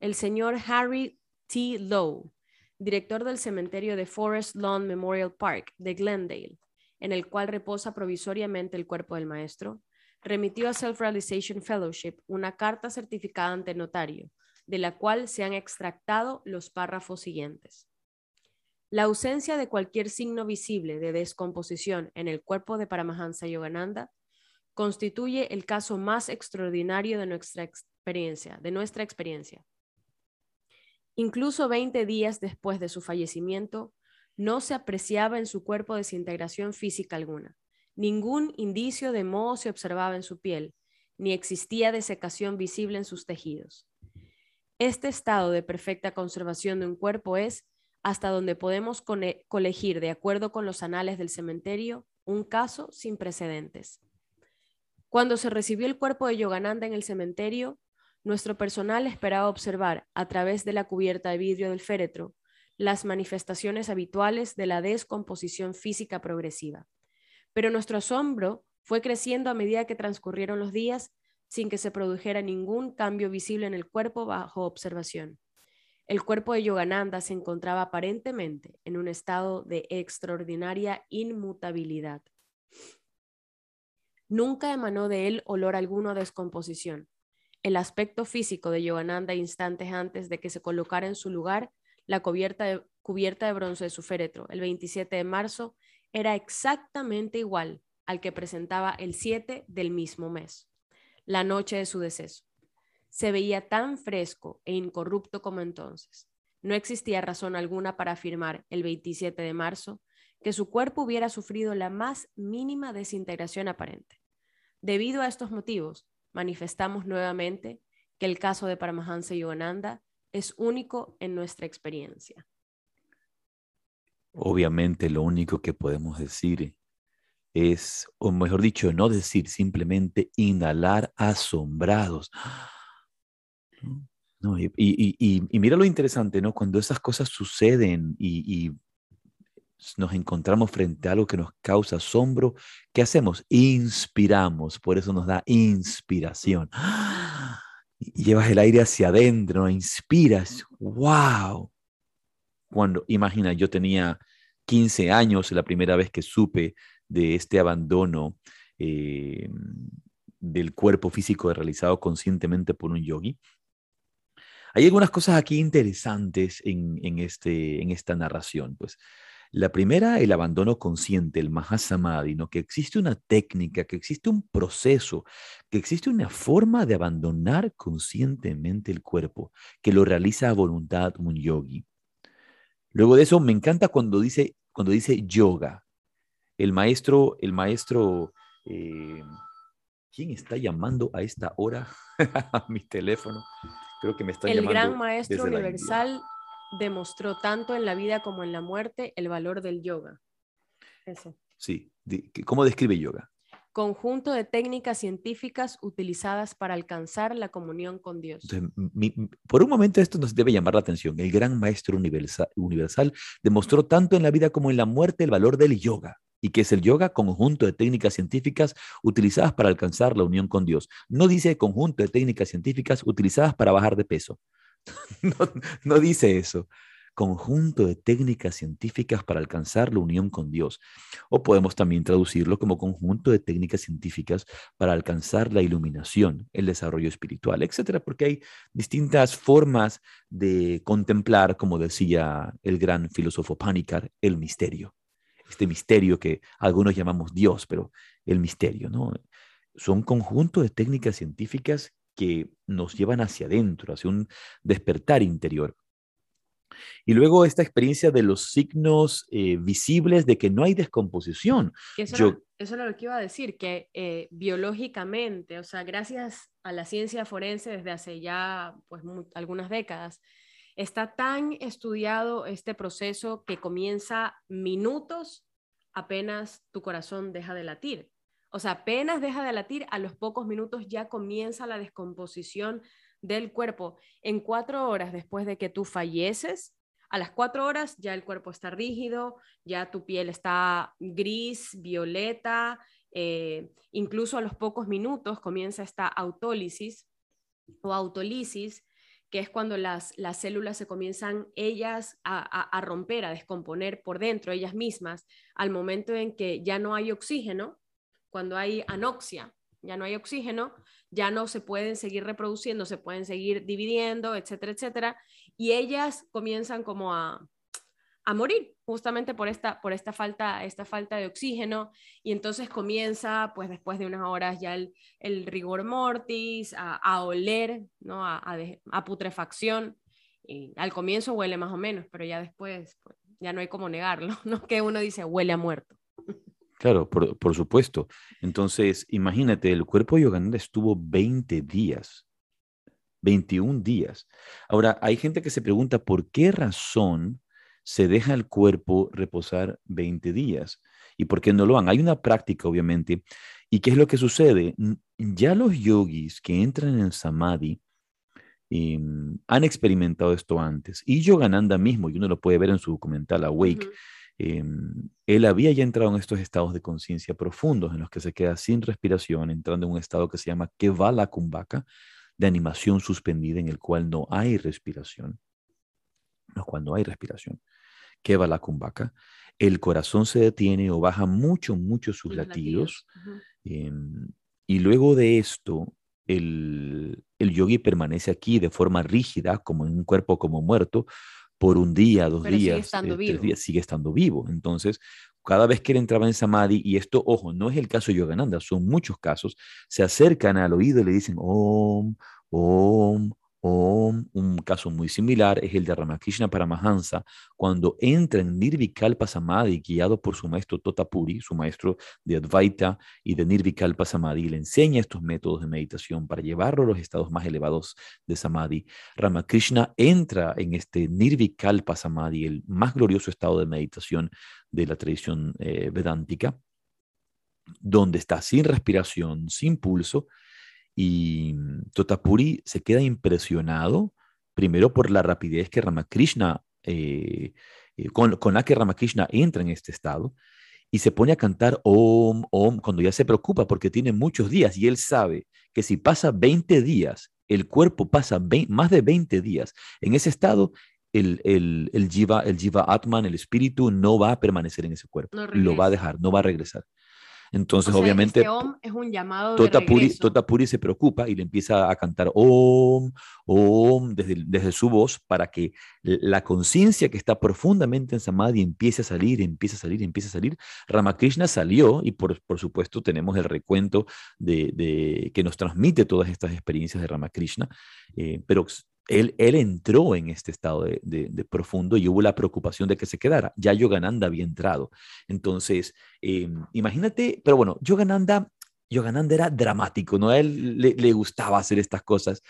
Speaker 2: El señor Harry T. Lowe, director del cementerio de Forest Lawn Memorial Park de Glendale, en el cual reposa provisoriamente el cuerpo del maestro, remitió a Self-Realization Fellowship una carta certificada ante notario, de la cual se han extractado los párrafos siguientes. La ausencia de cualquier signo visible de descomposición en el cuerpo de Paramahansa Yogananda constituye el caso más extraordinario de nuestra experiencia, de nuestra experiencia. Incluso 20 días después de su fallecimiento, no se apreciaba en su cuerpo desintegración física alguna. Ningún indicio de moho se observaba en su piel, ni existía desecación visible en sus tejidos. Este estado de perfecta conservación de un cuerpo es, hasta donde podemos colegir, de acuerdo con los anales del cementerio, un caso sin precedentes. Cuando se recibió el cuerpo de Yogananda en el cementerio, nuestro personal esperaba observar, a través de la cubierta de vidrio del féretro, las manifestaciones habituales de la descomposición física progresiva. Pero nuestro asombro fue creciendo a medida que transcurrieron los días sin que se produjera ningún cambio visible en el cuerpo bajo observación. El cuerpo de Yogananda se encontraba aparentemente en un estado de extraordinaria inmutabilidad. Nunca emanó de él olor alguno a descomposición. El aspecto físico de Yogananda instantes antes de que se colocara en su lugar la cubierta de, cubierta de bronce de su féretro, el 27 de marzo, era exactamente igual al que presentaba el 7 del mismo mes, la noche de su deceso. Se veía tan fresco e incorrupto como entonces. No existía razón alguna para afirmar el 27 de marzo que su cuerpo hubiera sufrido la más mínima desintegración aparente. Debido a estos motivos, manifestamos nuevamente que el caso de Paramahansa Yogananda es único en nuestra experiencia.
Speaker 1: Obviamente lo único que podemos decir es, o mejor dicho, no decir, simplemente inhalar asombrados. y, mira lo interesante, ¿no? Cuando esas cosas suceden y, nos encontramos frente a algo que nos causa asombro, ¿qué hacemos? Inspiramos, por eso nos da inspiración. llevas el aire hacia adentro, inspiras, wow. Cuando, imagina, yo tenía 15 años la primera vez que supe de este abandono eh, del cuerpo físico realizado conscientemente por un yogi. Hay algunas cosas aquí interesantes en, en, este, en esta narración. Pues la primera, el abandono consciente, el Mahasamadhi, ¿no? que existe una técnica, que existe un proceso, que existe una forma de abandonar conscientemente el cuerpo, que lo realiza a voluntad un yogi. Luego de eso, me encanta cuando dice, cuando dice yoga. El maestro, el maestro, eh, ¿quién está llamando a esta hora *laughs* a mi teléfono? Creo que me está llamando.
Speaker 2: El gran maestro universal demostró tanto en la vida como en la muerte el valor del yoga.
Speaker 1: Eso. Sí, ¿cómo describe yoga?
Speaker 2: Conjunto de técnicas científicas utilizadas para alcanzar la comunión con Dios.
Speaker 1: por un momento esto nos debe llamar la atención. El gran maestro universal, universal demostró tanto en la vida como en la muerte el valor del yoga. ¿Y qué es el yoga? Conjunto de técnicas científicas utilizadas para alcanzar la unión con Dios. No dice conjunto de técnicas científicas utilizadas para bajar de peso. *laughs* no, dice eso. Conjunto de técnicas científicas para alcanzar la unión con Dios. O podemos también traducirlo como conjunto de técnicas científicas para alcanzar la iluminación, el desarrollo espiritual, etcétera, porque hay distintas formas de contemplar, como decía el gran filósofo Panikar, el misterio. Este misterio que algunos llamamos Dios, pero el misterio, ¿no? Son conjunto de técnicas científicas que nos llevan hacia adentro, hacia un despertar interior. Y luego esta experiencia de los signos eh, visibles de que no hay descomposición.
Speaker 2: Eso, es lo que iba a decir, que eh, biológicamente, o sea, gracias a la ciencia forense desde hace ya pues, algunas décadas, está tan estudiado este proceso que comienza minutos apenas tu corazón deja de latir. O sea, apenas deja de latir, a los pocos minutos ya comienza la descomposición del cuerpo. En cuatro horas después de que tú falleces, a las cuatro horas ya el cuerpo está rígido, ya tu piel está gris, violeta, eh, incluso a los pocos minutos comienza esta autólisis o autolisis, que es cuando las, las células se comienzan ellas a, a romper, a descomponer por dentro, ellas mismas, al momento en que ya no hay oxígeno, cuando hay anoxia, ya no hay oxígeno, ya no se pueden seguir reproduciendo, se pueden seguir dividiendo, etcétera, etcétera, y ellas comienzan como a, a morir justamente por esta, por esta falta, esta falta de oxígeno y entonces comienza pues después de unas horas ya el, rigor mortis, a, a oler, ¿no? a, a, putrefacción. Y al comienzo huele más o menos, pero ya después pues, ya no hay como negarlo, *laughs* ¿no? Que uno dice huele a muerto.
Speaker 1: Claro, por, supuesto. Entonces, imagínate, el cuerpo de Yogananda estuvo 20 días 21 días. Ahora, hay gente que se pregunta por qué razón se deja el cuerpo reposar 20 días y por qué no lo han. Hay una práctica, obviamente. ¿Y qué es lo que sucede? Ya los yogis que entran en samadhi em, han experimentado esto antes. Y Yogananda mismo, y uno lo puede ver en su documental Awake, em, él había ya entrado en estos estados de conciencia profundos en los que se queda sin respiración, entrando en un estado que se llama Kevala Kumbhaka, de animación suspendida en el cual no hay respiración. No, cuando hay respiración. Kevala Kumbhaka el corazón se detiene o baja mucho, mucho sus latidos. Em, y luego de esto, el, el, yogi permanece aquí de forma rígida, como en un cuerpo como muerto, por un día, dos días, sigue eh, tres días, sigue estando vivo. Entonces, cada vez que él entraba en Samadhi, y esto, ojo, no es el caso de Yogananda, son muchos casos, se acercan al oído y le dicen, Om, Om, un caso muy similar es el de Ramakrishna Paramahansa, cuando entra en Nirvikalpa Samadhi, guiado por su maestro Totapuri, su maestro de Advaita y de Nirvikalpa Samadhi, le enseña estos métodos de meditación para llevarlo a los estados más elevados de Samadhi. Ramakrishna entra en este Nirvikalpa Samadhi, el más glorioso estado de meditación de la tradición eh, vedántica, donde está sin respiración, sin pulso, y Totapuri se queda impresionado, primero por la rapidez que Ramakrishna, eh, eh, con, con, la que Ramakrishna entra en este estado, y se pone a cantar Om, Om, cuando ya se preocupa porque tiene muchos días y él sabe que si pasa 20 días, el cuerpo pasa más de 20 días en ese estado, el, el, el, jiva, el jiva Atman, el espíritu, no va a permanecer en ese cuerpo, lo va a dejar, no va a regresar. Entonces, obviamente,
Speaker 2: este om es un llamado
Speaker 1: Tota, tota Puri, se preocupa y le empieza a cantar Om, Om, desde, desde su voz, para que la conciencia que está profundamente en Samadhi empiece a salir, empiece a salir, empiece a salir. Ramakrishna salió y, por, por supuesto, tenemos el recuento de, de, que nos transmite todas estas experiencias de Ramakrishna, eh, pero él, entró en este estado de, profundo y hubo la preocupación de que se quedara. Ya Yogananda había entrado. Entonces, em, imagínate, pero bueno, Yogananda, Yogananda era dramático, ¿no? A él le, gustaba hacer estas cosas,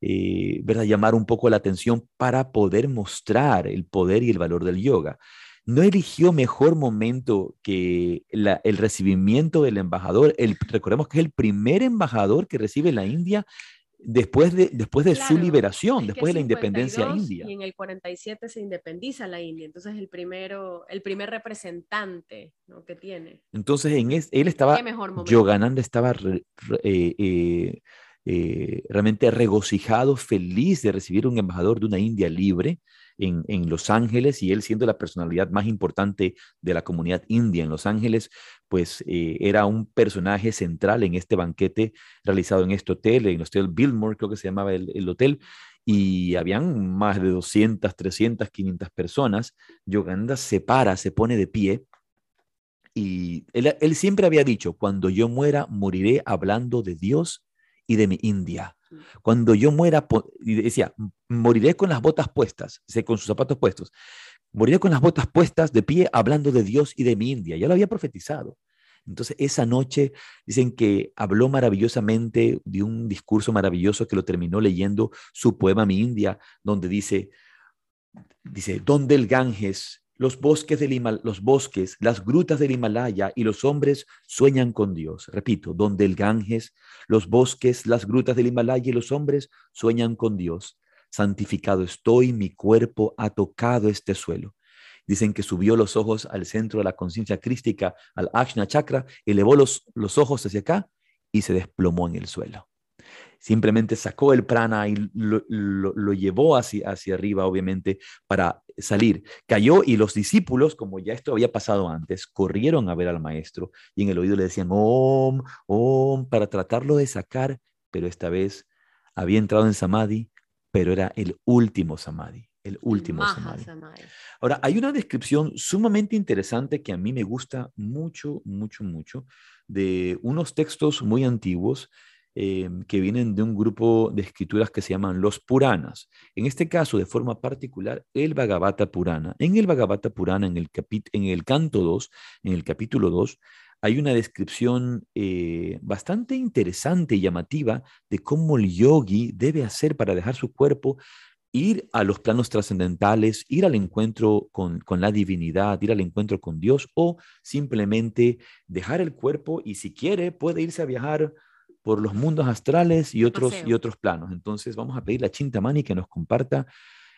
Speaker 1: eh, ¿verdad? Llamar un poco la atención para poder mostrar el poder y el valor del yoga. No eligió mejor momento que el recibimiento del embajador. El, recordemos que es el primer embajador que recibe la India después de, después de su liberación, después de la independencia india.
Speaker 2: Y en el 47 se independiza la India, entonces el, primero, el primer representante que tiene.
Speaker 1: Entonces en él estaba, Yogananda estaba eh, eh, eh, realmente regocijado, feliz de recibir un embajador de una India libre, en, Los Ángeles y él siendo la personalidad más importante de la comunidad india en Los Ángeles, pues eh, era un personaje central en este banquete realizado en este hotel, en el Hotel Billmore, creo que se llamaba el, hotel, y habían más de 200, 300, 500 personas. Yoganda se para, se pone de pie y él, él, siempre había dicho, cuando yo muera, moriré hablando de Dios y de mi India. Cuando yo muera, decía, moriré con las botas puestas, con sus zapatos puestos. Moriré con las botas puestas de pie hablando de Dios y de mi India. Ya lo había profetizado. Entonces, esa noche dicen que habló maravillosamente de un discurso maravilloso que lo terminó leyendo su poema Mi India, donde dice, dice, donde el Ganges los bosques, del los bosques, las grutas del Himalaya y los hombres sueñan con Dios. Repito, donde el Ganges, los bosques, las grutas del Himalaya y los hombres sueñan con Dios. Santificado estoy, mi cuerpo ha tocado este suelo. Dicen que subió los ojos al centro de la conciencia crística, al Ajna Chakra, elevó los, los ojos hacia acá y se desplomó en el suelo simplemente sacó el prana y lo, llevó hacia, hacia arriba, obviamente, para salir. Cayó y los discípulos, como ya esto había pasado antes, corrieron a ver al maestro y en el oído le decían, Om, Om, para tratarlo de sacar, pero esta vez había entrado en Samadhi, pero era el último Samadhi. El último samadhi. Ahora, hay una descripción sumamente interesante que a mí me gusta mucho, mucho, mucho, de unos textos muy antiguos Em, que vienen de un grupo de escrituras que se llaman los Puranas. En este caso, de forma particular, el Bhagavata Purana. En el Bhagavata Purana, en el, en el canto 2, en el capítulo 2, hay una descripción eh, bastante interesante y llamativa de cómo el yogi debe hacer para dejar su cuerpo, ir a los planos trascendentales, ir al encuentro con, con, la divinidad, ir al encuentro con Dios o simplemente dejar el cuerpo y si quiere puede irse a viajar por los mundos astrales y otros, y otros planos. Entonces vamos a pedir a Chintamani que nos comparta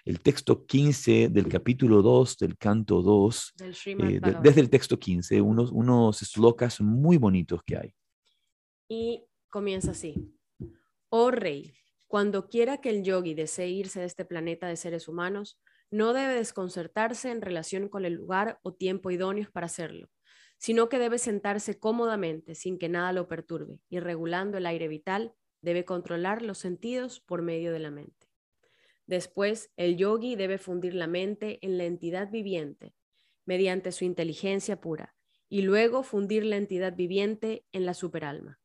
Speaker 1: el texto 15 del capítulo 2 del canto 2, eh, desde el texto 15, unos, unos slokas muy bonitos que hay.
Speaker 2: Y comienza así. Oh rey, cuando quiera que el yogi desee irse de este planeta de seres humanos, no debe desconcertarse en relación con el lugar o tiempo idóneos para hacerlo, sino que debe sentarse cómodamente sin que nada lo perturbe y regulando el aire vital, debe controlar los sentidos por medio de la mente. Después, el yogi debe fundir la mente en la entidad viviente mediante su inteligencia pura y luego fundir la entidad viviente en la superalma.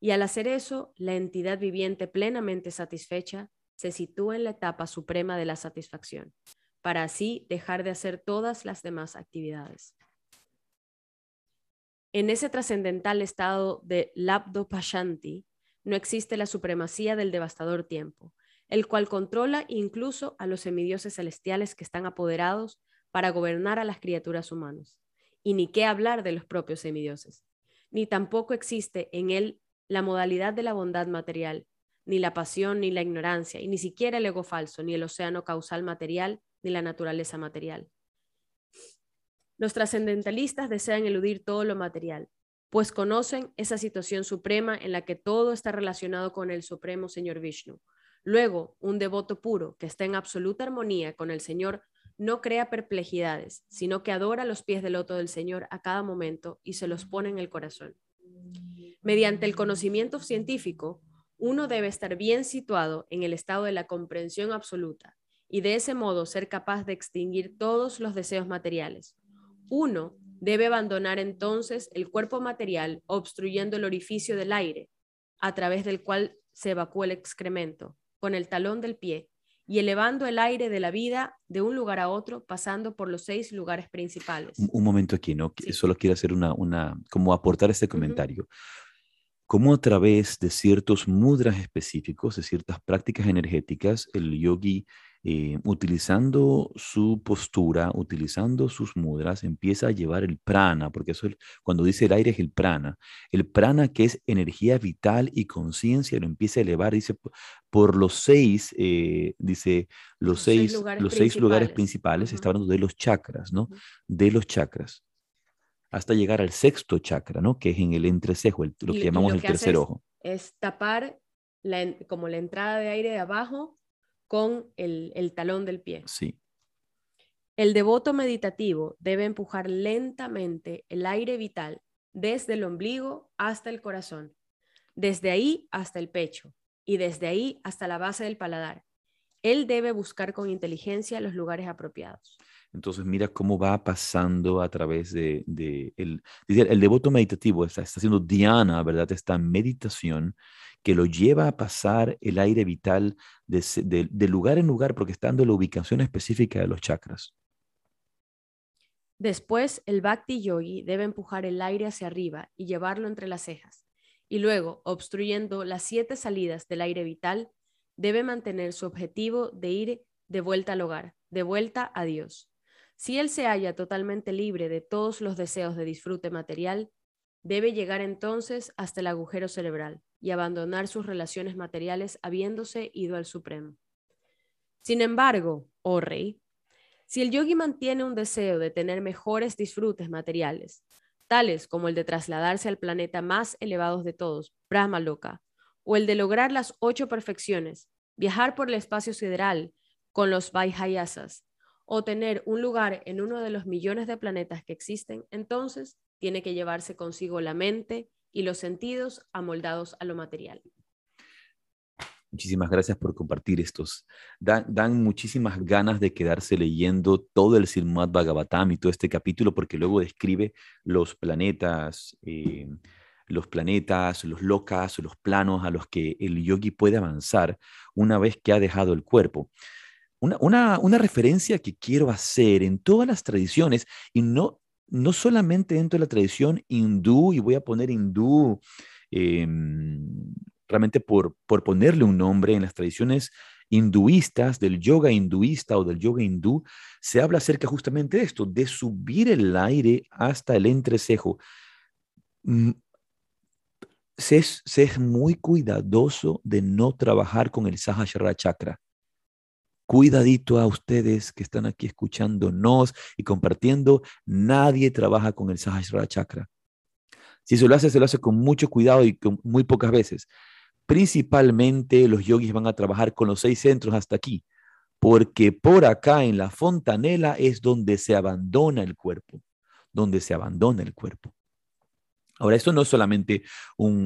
Speaker 2: Y al hacer eso, la entidad viviente plenamente satisfecha se sitúa en la etapa suprema de la satisfacción, para así dejar de hacer todas las demás actividades. En ese trascendental estado de Labdo Pashanti no existe la supremacía del devastador tiempo, el cual controla incluso a los semidioses celestiales que están apoderados para gobernar a las criaturas humanas. Y ni qué hablar de los propios semidioses. Ni tampoco existe en él la modalidad de la bondad material, ni la pasión, ni la ignorancia, y ni siquiera el ego falso, ni el océano causal material, ni la naturaleza material. Los trascendentalistas desean eludir todo lo material, pues conocen esa situación suprema en la que todo está relacionado con el Supremo Señor Vishnu, Luego, un devoto puro que está en absoluta armonía con el Señor no crea perplejidades, sino que adora los pies del loto del Señor a cada momento y se los pone en el corazón. Mediante el conocimiento científico, uno debe estar bien situado en el estado de la comprensión absoluta y de ese modo ser capaz de extinguir todos los deseos materiales. Uno debe abandonar entonces el cuerpo material obstruyendo el orificio del aire, a través del cual se evacúa el excremento, con el talón del pie y elevando el aire de la vida de un lugar a otro, pasando por los seis lugares principales.
Speaker 1: Un, momento aquí, ¿no? Solo quiero hacer una, una, como aportar este comentario. Cómo a través de ciertos mudras específicos, de ciertas prácticas energéticas, el yogi eh, utilizando su postura, utilizando sus mudras, empieza a llevar el prana, porque eso cuando dice el aire es el prana. El prana que es energía vital y conciencia, lo empieza a elevar, dice, por los seis, eh, dice, los, seis, lugares los seis lugares principales, está hablando de los chakras, ¿no? De los chakras hasta llegar al sexto chakra, ¿no? Que es en el entrecejo, lo que llamamos el tercer ojo.
Speaker 2: Es tapar como la entrada de aire de abajo con el, talón del pie.
Speaker 1: Sí.
Speaker 2: El devoto meditativo debe empujar lentamente el aire vital desde el ombligo hasta el corazón, desde ahí hasta el pecho y desde ahí hasta la base del paladar. Él debe buscar con inteligencia los lugares apropiados.
Speaker 1: Entonces mira cómo va pasando a través de, el, el devoto meditativo, está, está haciendo Diana, ¿verdad? Esta meditación que lo lleva a pasar el aire vital de, lugar en lugar porque está dando la ubicación específica de los chakras.
Speaker 2: Después, el Bhakti Yogi debe empujar el aire hacia arriba y llevarlo entre las cejas. Y luego, obstruyendo las siete salidas del aire vital, debe mantener su objetivo de ir de vuelta al hogar, de vuelta a Dios. Si él se halla totalmente libre de todos los deseos de disfrute material, debe llegar entonces hasta el agujero cerebral, y abandonar sus relaciones materiales habiéndose ido al Supremo. Sin embargo, oh rey, si el yogi mantiene un deseo de tener mejores disfrutes materiales, tales como el de trasladarse al planeta más elevado de todos, Brahma Loka, o el de lograr las ocho perfecciones, viajar por el espacio sideral con los Vaihayasas, o tener un lugar en uno de los millones de planetas que existen, entonces tiene que llevarse consigo la mente y los sentidos amoldados a lo material.
Speaker 1: Muchísimas gracias por compartir estos. Dan, muchísimas ganas de quedarse leyendo todo el Srimad Bhagavatam y todo este capítulo porque luego describe los planetas, eh, los planetas, los locas, los planos a los que el yogi puede avanzar una vez que ha dejado el cuerpo. Una, una, referencia que quiero hacer en todas las tradiciones, y no no solamente dentro de la tradición hindú, y voy a poner hindú em, realmente por, por ponerle un nombre en las tradiciones hinduistas, del yoga hinduista o del yoga hindú, se habla acerca justamente de esto, de subir el aire hasta el entrecejo. Mm, se es, se es muy cuidadoso de no trabajar con el Sahasrara chakra. Cuidadito a ustedes que están aquí escuchándonos y compartiendo, nadie trabaja con el Sahasrara chakra. Si se lo hace, se lo hace con mucho cuidado y con muy pocas veces. Principalmente los yogis van a trabajar con los seis centros hasta aquí, porque por acá en la fontanela es donde se abandona el cuerpo, donde se abandona el cuerpo. Ahora, esto no es solamente una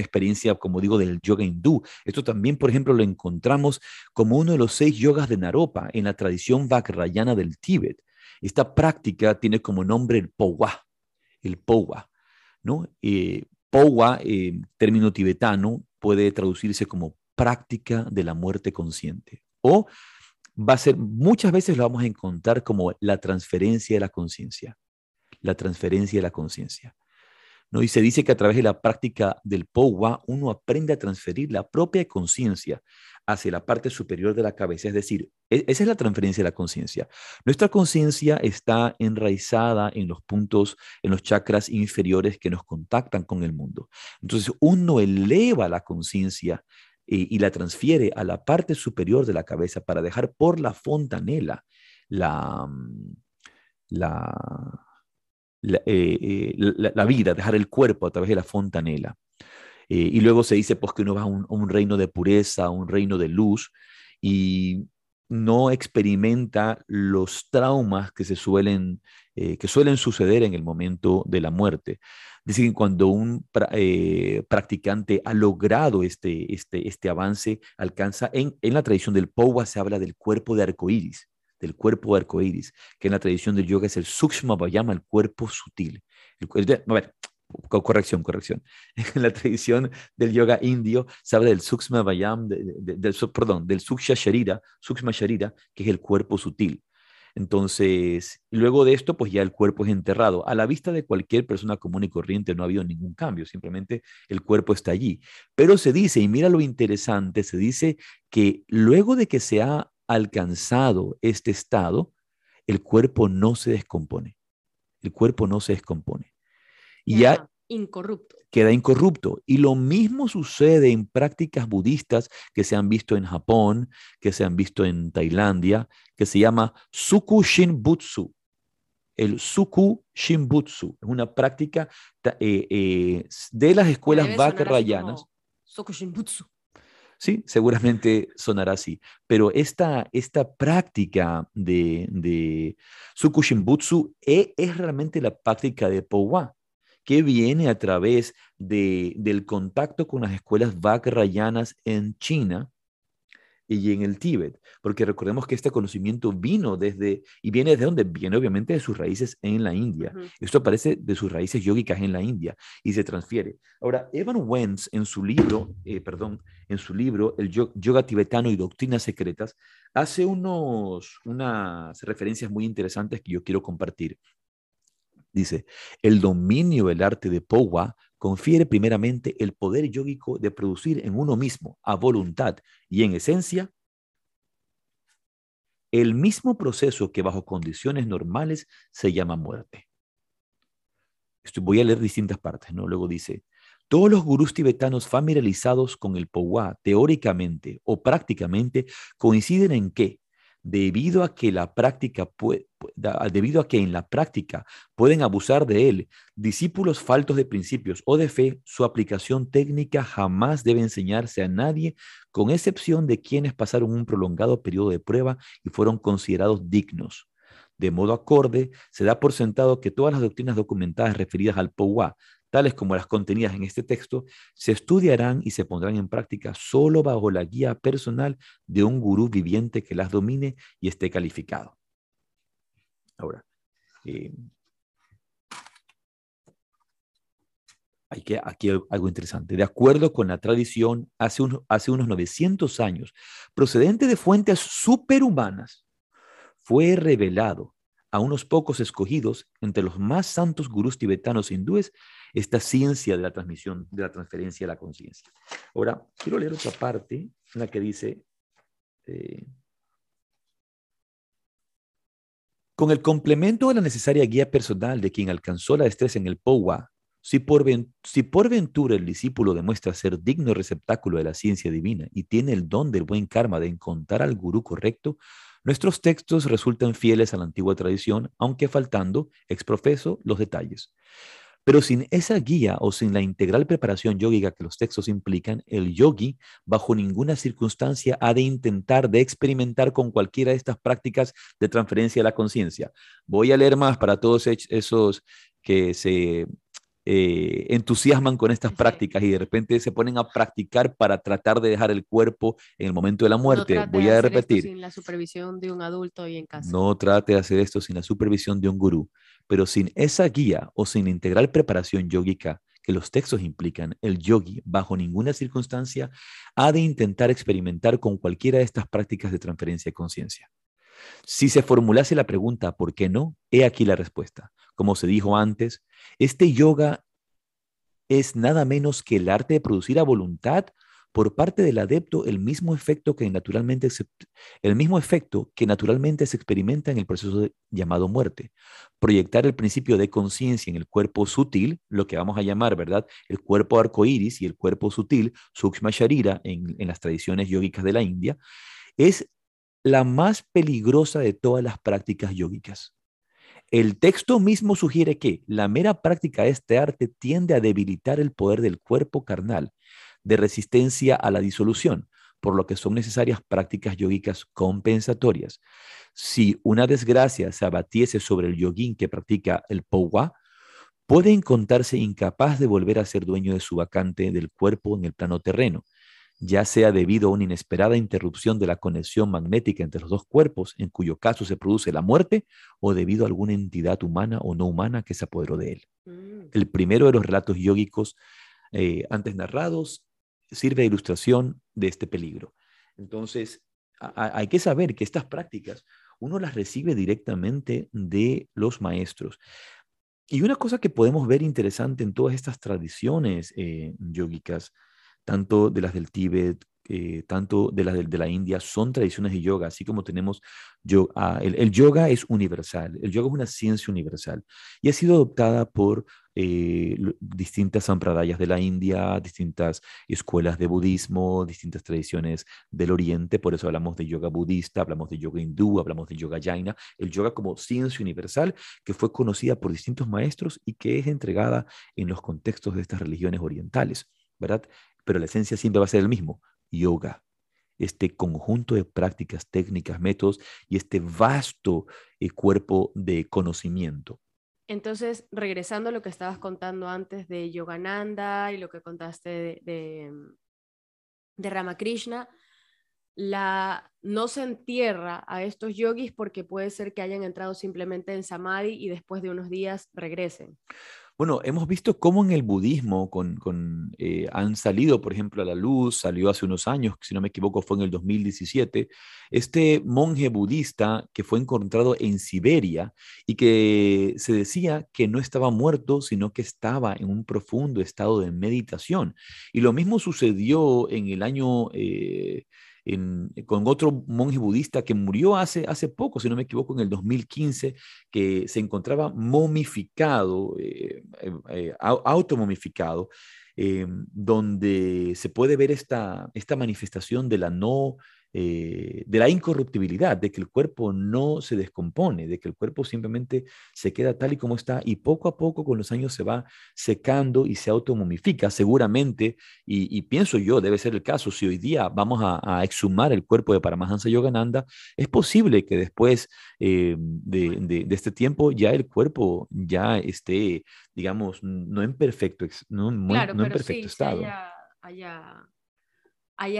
Speaker 1: experiencia, como digo, del yoga hindú. Esto también, por ejemplo, lo encontramos como uno de los seis yogas de Naropa en la tradición Vajrayana del Tíbet. Esta práctica tiene como nombre el Powa, el Powa, ¿no? Eh, Powa, eh, término tibetano, puede traducirse como práctica de la muerte consciente o va a ser, muchas veces lo vamos a encontrar como la transferencia de la conciencia la transferencia de la conciencia. ¿no? Y se dice que a través de la práctica del Powa uno aprende a transferir la propia conciencia hacia la parte superior de la cabeza, es decir, e, esa es la transferencia de la conciencia. Nuestra conciencia está enraizada en los puntos, en los chakras inferiores que nos contactan con el mundo. Entonces uno eleva la conciencia eh, y la transfiere a la parte superior de la cabeza para dejar por la fontanela la, mm, la eh, eh, la, vida, dejar el cuerpo a través de la fontanela. Eh, y luego se dice pues que uno va a un, reino de pureza, a un reino de luz y no experimenta los traumas que se suelen, que suelen suceder en el momento de la muerte. Dicen que cuando un practicante ha logrado este, este, este avance, alcanza, en, en la tradición del Powa se habla del cuerpo de arcoíris del cuerpo arcoíris, que en la tradición del yoga es el Sukshma Vayama, el cuerpo sutil. a ver, corrección, corrección. *laughs* En la tradición del yoga indio se habla del Sukshma Vayam, del, perdón, del Sukshma Sharira, que es el cuerpo sutil. Entonces, luego de esto, pues ya el cuerpo es enterrado. A la vista de cualquier persona común y corriente no ha habido ningún cambio, simplemente el cuerpo está allí. Pero se dice, y mira lo interesante, se dice que luego de que se ha alcanzado este estado, el cuerpo no se descompone. El cuerpo no se descompone.
Speaker 2: Y ya incorrupto.
Speaker 1: Queda incorrupto. Y lo mismo sucede en prácticas budistas que se han visto en Japón, que se han visto en Tailandia, que se llama Suku Shinbutsu. El Suku Shinbutsu es una práctica eh, eh, de las escuelas Vajrayanas.
Speaker 2: Suku Shinbutsu.
Speaker 1: Sí, seguramente sonará así. Pero esta, esta práctica de, de es, es, realmente la práctica de Powa, que viene a través de, del contacto con las escuelas Vajrayanas en China y en el Tíbet, porque recordemos que este conocimiento vino desde, y viene desde donde viene obviamente de sus raíces en la India. Esto aparece de sus raíces yógicas en la India y se transfiere. Ahora, Evan Wentz en su libro, eh, perdón, en su libro, El Yoga Tibetano y Doctrinas Secretas, hace unos, unas referencias muy interesantes que yo quiero compartir. Dice, el dominio del arte de Powa confiere primeramente el poder yógico de producir en uno mismo, a voluntad y en esencia, el mismo proceso que bajo condiciones normales se llama muerte. Voy a leer distintas partes, ¿no? Luego dice, todos los gurús tibetanos familiarizados con el Powa teóricamente o prácticamente coinciden en que debido a que la práctica debido a que en la práctica pueden abusar de él, discípulos faltos de principios o de fe, su aplicación técnica jamás debe enseñarse a nadie, con excepción de quienes pasaron un prolongado periodo de prueba y fueron considerados dignos. De modo acorde, se da por sentado que todas las doctrinas documentadas referidas al Powa, tales como las contenidas en este texto, se estudiarán y se pondrán en práctica solo bajo la guía personal de un gurú viviente que las domine y esté calificado. Ahora, eh, hay que, aquí algo interesante. De acuerdo con la tradición, hace, hace unos 900 años, procedente de fuentes superhumanas, fue revelado a unos pocos escogidos entre los más santos gurús tibetanos hindúes esta ciencia de la transmisión, de la transferencia de la conciencia. Ahora, quiero leer otra parte, en la que dice, eh, con el complemento de la necesaria guía personal de quien alcanzó la destreza en el Powa, si por, si por ventura el discípulo demuestra ser digno receptáculo de la ciencia divina y tiene el don del buen karma de encontrar al gurú correcto, nuestros textos resultan fieles a la antigua tradición, aunque faltando, exprofeso, los detalles. Pero sin esa guía o sin la integral preparación yógica que los textos implican, el yogi bajo ninguna circunstancia ha de intentar de experimentar con cualquiera de estas prácticas de transferencia de la conciencia. Voy a leer más para todos esos que se eh, entusiasman con estas prácticas y de repente se ponen a practicar para tratar de dejar el cuerpo en el momento de la muerte. Voy a repetir.
Speaker 2: sin la supervisión de un adulto y en casa.
Speaker 1: No trate de hacer esto sin la supervisión de un gurú, pero sin esa guía o sin integral preparación yógica que los textos implican, el yogi, bajo ninguna circunstancia, ha de intentar experimentar con cualquiera de estas prácticas de transferencia de conciencia. Si se formulase la pregunta ¿por qué no? He aquí la respuesta. Como se dijo antes, este yoga es nada menos que el arte de producir a voluntad por parte del adepto el mismo efecto que naturalmente, el mismo efecto que naturalmente se experimenta en el proceso llamado muerte. Proyectar el principio de conciencia en el cuerpo sutil, lo que vamos a llamar, ¿verdad? El cuerpo arcoíris y el cuerpo sutil, Sukshma Sharira, en, en las tradiciones yógicas de la India, es la más peligrosa de todas las prácticas yógicas. El texto mismo sugiere que la mera práctica de este arte tiende a debilitar el poder del cuerpo carnal de resistencia a la disolución, por lo que son necesarias prácticas yógicas compensatorias. Si una desgracia se abatiese sobre el yogín que practica el powa, puede encontrarse incapaz de volver a ser dueño de su vacante del cuerpo en el plano terreno, ya sea debido a una inesperada interrupción de la conexión magnética entre los dos cuerpos, en cuyo caso se produce la muerte, o debido a alguna entidad humana o no humana que se apoderó de él. Mm. El primero de los relatos yógicos eh, antes narrados sirve de ilustración de este peligro. Entonces, hay que saber que estas prácticas uno las recibe directamente de los maestros. Y una cosa que podemos ver interesante en todas estas tradiciones eh, yógicas tanto de las del Tíbet, eh, tanto de las de, la India, son tradiciones de yoga, así como tenemos yoga. Ah, el, yoga es universal, el yoga es una ciencia universal y ha sido adoptada por eh, distintas sampradayas de la India, distintas escuelas de budismo, distintas tradiciones del Oriente, por eso hablamos de yoga budista, hablamos de yoga hindú, hablamos de yoga jaina, el yoga como ciencia universal que fue conocida por distintos maestros y que es entregada en los contextos de estas religiones orientales, ¿verdad? Pero la esencia siempre va a ser el mismo, yoga. Este conjunto de prácticas, técnicas, métodos y este vasto eh, cuerpo de conocimiento.
Speaker 2: Entonces, regresando a lo que estabas contando antes de Yogananda y lo que contaste de, de, de Ramakrishna, la, no se entierra a estos yogis porque puede ser que hayan entrado simplemente en samadhi y después de unos días regresen.
Speaker 1: Bueno, hemos visto cómo en el budismo eh, han salido, por ejemplo, a la luz, salió hace unos años, si no me equivoco fue en el 2017, este monje budista que fue encontrado en Siberia y que se decía que no estaba muerto, sino que estaba en un profundo estado de meditación. Y lo mismo sucedió en el año... Eh, con otro monje budista que murió hace, hace poco, si no me equivoco, en el 2015, que se encontraba momificado, eh, eh, eh automomificado, eh, donde se puede ver esta, esta manifestación de la no eh, de la incorruptibilidad, de que el cuerpo no se descompone, de que el cuerpo simplemente se queda tal y como está y poco a poco con los años se va secando y se automomifica seguramente, y, pienso yo, debe ser el caso, si hoy día vamos a, exhumar el cuerpo de Paramahansa Yogananda, es posible que después eh, de, este tiempo ya el cuerpo ya esté, digamos, no en perfecto, no, en perfecto estado.
Speaker 2: haya haya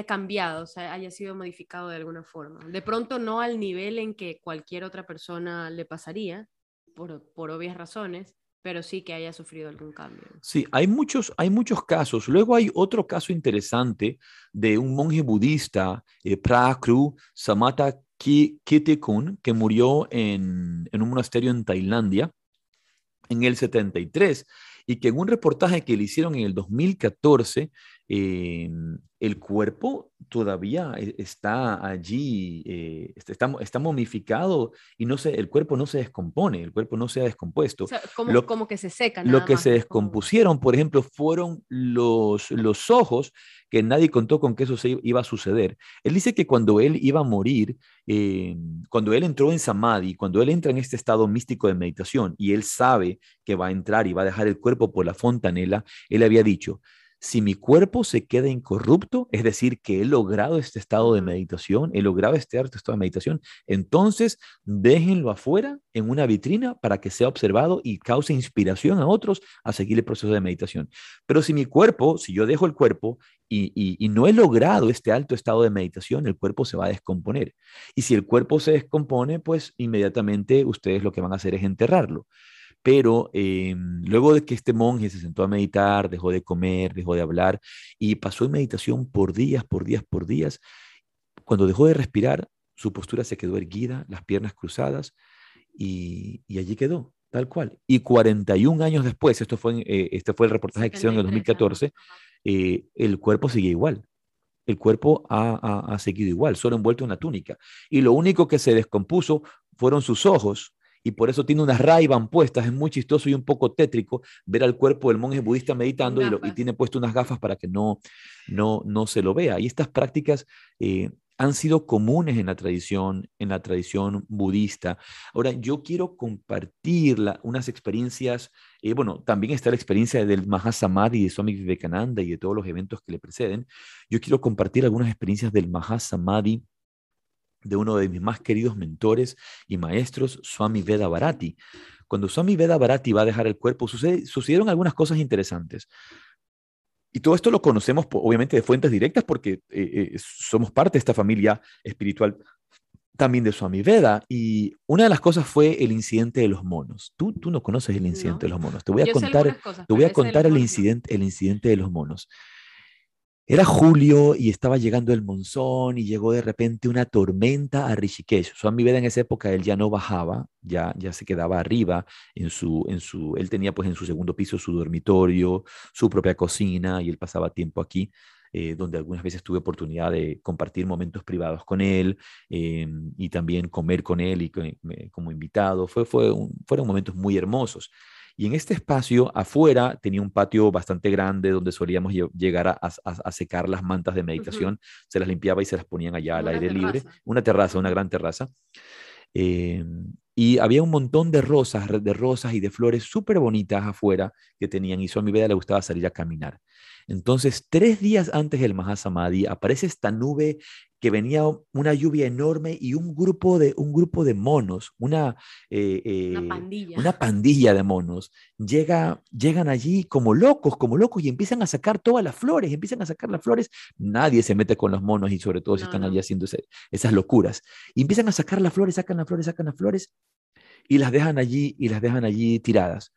Speaker 2: cambiado, o sea, haya sido modificado de alguna forma. De pronto no al nivel en que cualquier otra persona le pasaría, por, por obvias razones, pero sí que haya sufrido algún cambio.
Speaker 1: Sí, hay muchos, hay muchos casos. Luego hay otro caso interesante de un monje budista, eh, Prakru Samata Ki Kun, que murió en, en un monasterio en Tailandia en el 73 y que en un reportaje que le hicieron en el 2014, eh, el cuerpo todavía e, está allí, eh, está, está, momificado y no se, el cuerpo no se descompone, el cuerpo no se ha descompuesto.
Speaker 2: como, lo, como, que se seca.
Speaker 1: lo que se descompusieron, por ejemplo, fueron los, los ojos que nadie contó con que eso se iba a suceder. Él dice que cuando él iba a morir, eh, cuando él entró en Samadhi, cuando él entra en este estado místico de meditación y él sabe que va a entrar y va a dejar el cuerpo por la fontanela, él había dicho, si mi cuerpo se queda incorrupto, es decir, que he logrado este estado de meditación, he logrado este estado de meditación, entonces déjenlo afuera en una vitrina para que sea observado y cause inspiración a otros a seguir el proceso de meditación. Pero si mi cuerpo, si yo dejo el cuerpo y, y, no he logrado este alto estado de meditación, el cuerpo se va a descomponer. Y si el cuerpo se descompone, pues inmediatamente ustedes lo que van a hacer es enterrarlo. Pero em, luego de que este monje se sentó a meditar, dejó de comer, dejó de hablar y pasó en meditación por días, por días, por días, cuando dejó de respirar, su postura se quedó erguida, las piernas cruzadas y, allí quedó, tal cual. Y 41 años después, esto fue, eh, este fue el reportaje que hicieron en el 2014, eh, el cuerpo sigue igual. El cuerpo ha, ha seguido igual, solo envuelto en una túnica. Y lo único que se descompuso fueron sus ojos y por eso tiene unas ray puestas. Es muy chistoso y un poco tétrico ver al cuerpo del monje budista meditando y, tiene puesto unas gafas para que no, no, no se lo vea. Y estas prácticas eh, han sido comunes en la tradición, en la tradición budista. Ahora, yo quiero compartir unas experiencias, eh, bueno, también está la experiencia del Mahasamadhi de Swami Vivekananda y de todos los eventos que le preceden. Yo quiero compartir algunas experiencias del Mahasamadhi de uno de mis más queridos mentores y maestros, Swami Veda Bharati. Cuando Swami Veda Bharati va a dejar el cuerpo, sucedieron algunas cosas interesantes. Y todo esto lo conocemos, obviamente, de fuentes directas porque eh, eh, somos parte de esta familia espiritual también de Swami Veda. Y una de las cosas fue el incidente de los monos. Tú, tú no conoces el incidente de los monos. Te voy a contar, te voy a contar el, incidente, el incidente de los monos. Era julio y estaba llegando el monzón y llegó de repente una tormenta a Rishikesh. Swami Veda en esa época él ya no bajaba, ya, ya se quedaba arriba en su, en su, él tenía pues en su segundo piso su dormitorio, su propia cocina y él pasaba tiempo aquí. Eh, donde algunas veces tuve oportunidad de compartir momentos privados con él em, y también comer con él y como invitado. Fue, fue fueron momentos muy hermosos. Y en este espacio afuera tenía un patio bastante grande donde solíamos llegar a, secar las mantas de meditación. Se las limpiaba y se las ponían allá al aire libre. Una terraza, una gran terraza. Em, y había un montón de rosas, de rosas y de flores súper bonitas afuera que tenían. Y a mi vida le gustaba salir a caminar. Entonces, tres días antes del Mahasamadhi, aparece esta nube que venía una lluvia enorme y un grupo de, un grupo de monos, una,
Speaker 2: eh, una, eh, pandilla.
Speaker 1: una, pandilla. de monos, llega, llegan allí como locos, como locos y empiezan a sacar todas las flores, empiezan a sacar las flores. Nadie se mete con los monos y sobre todo si están allí haciendo esas locuras. Y empiezan a sacar las flores, sacan las flores, sacan las flores y las dejan allí y las dejan allí tiradas.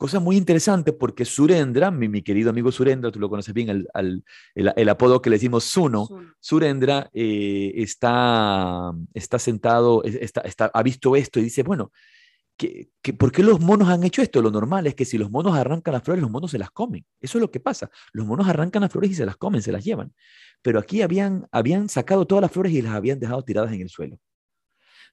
Speaker 1: Cosa muy interesante porque Surendra, mi, querido amigo Surendra, tú lo conoces bien, el, el, apodo que le decimos Suno, Surendra eh, está, está sentado, está, está, ha visto esto y dice, bueno, ¿qué, por qué los monos han hecho esto? Lo normal es que si los monos arrancan las flores, los monos se las comen. Eso es lo que pasa. Los monos arrancan las flores y se las comen, se las llevan. Pero aquí habían, habían sacado todas las flores y las habían dejado tiradas en el suelo.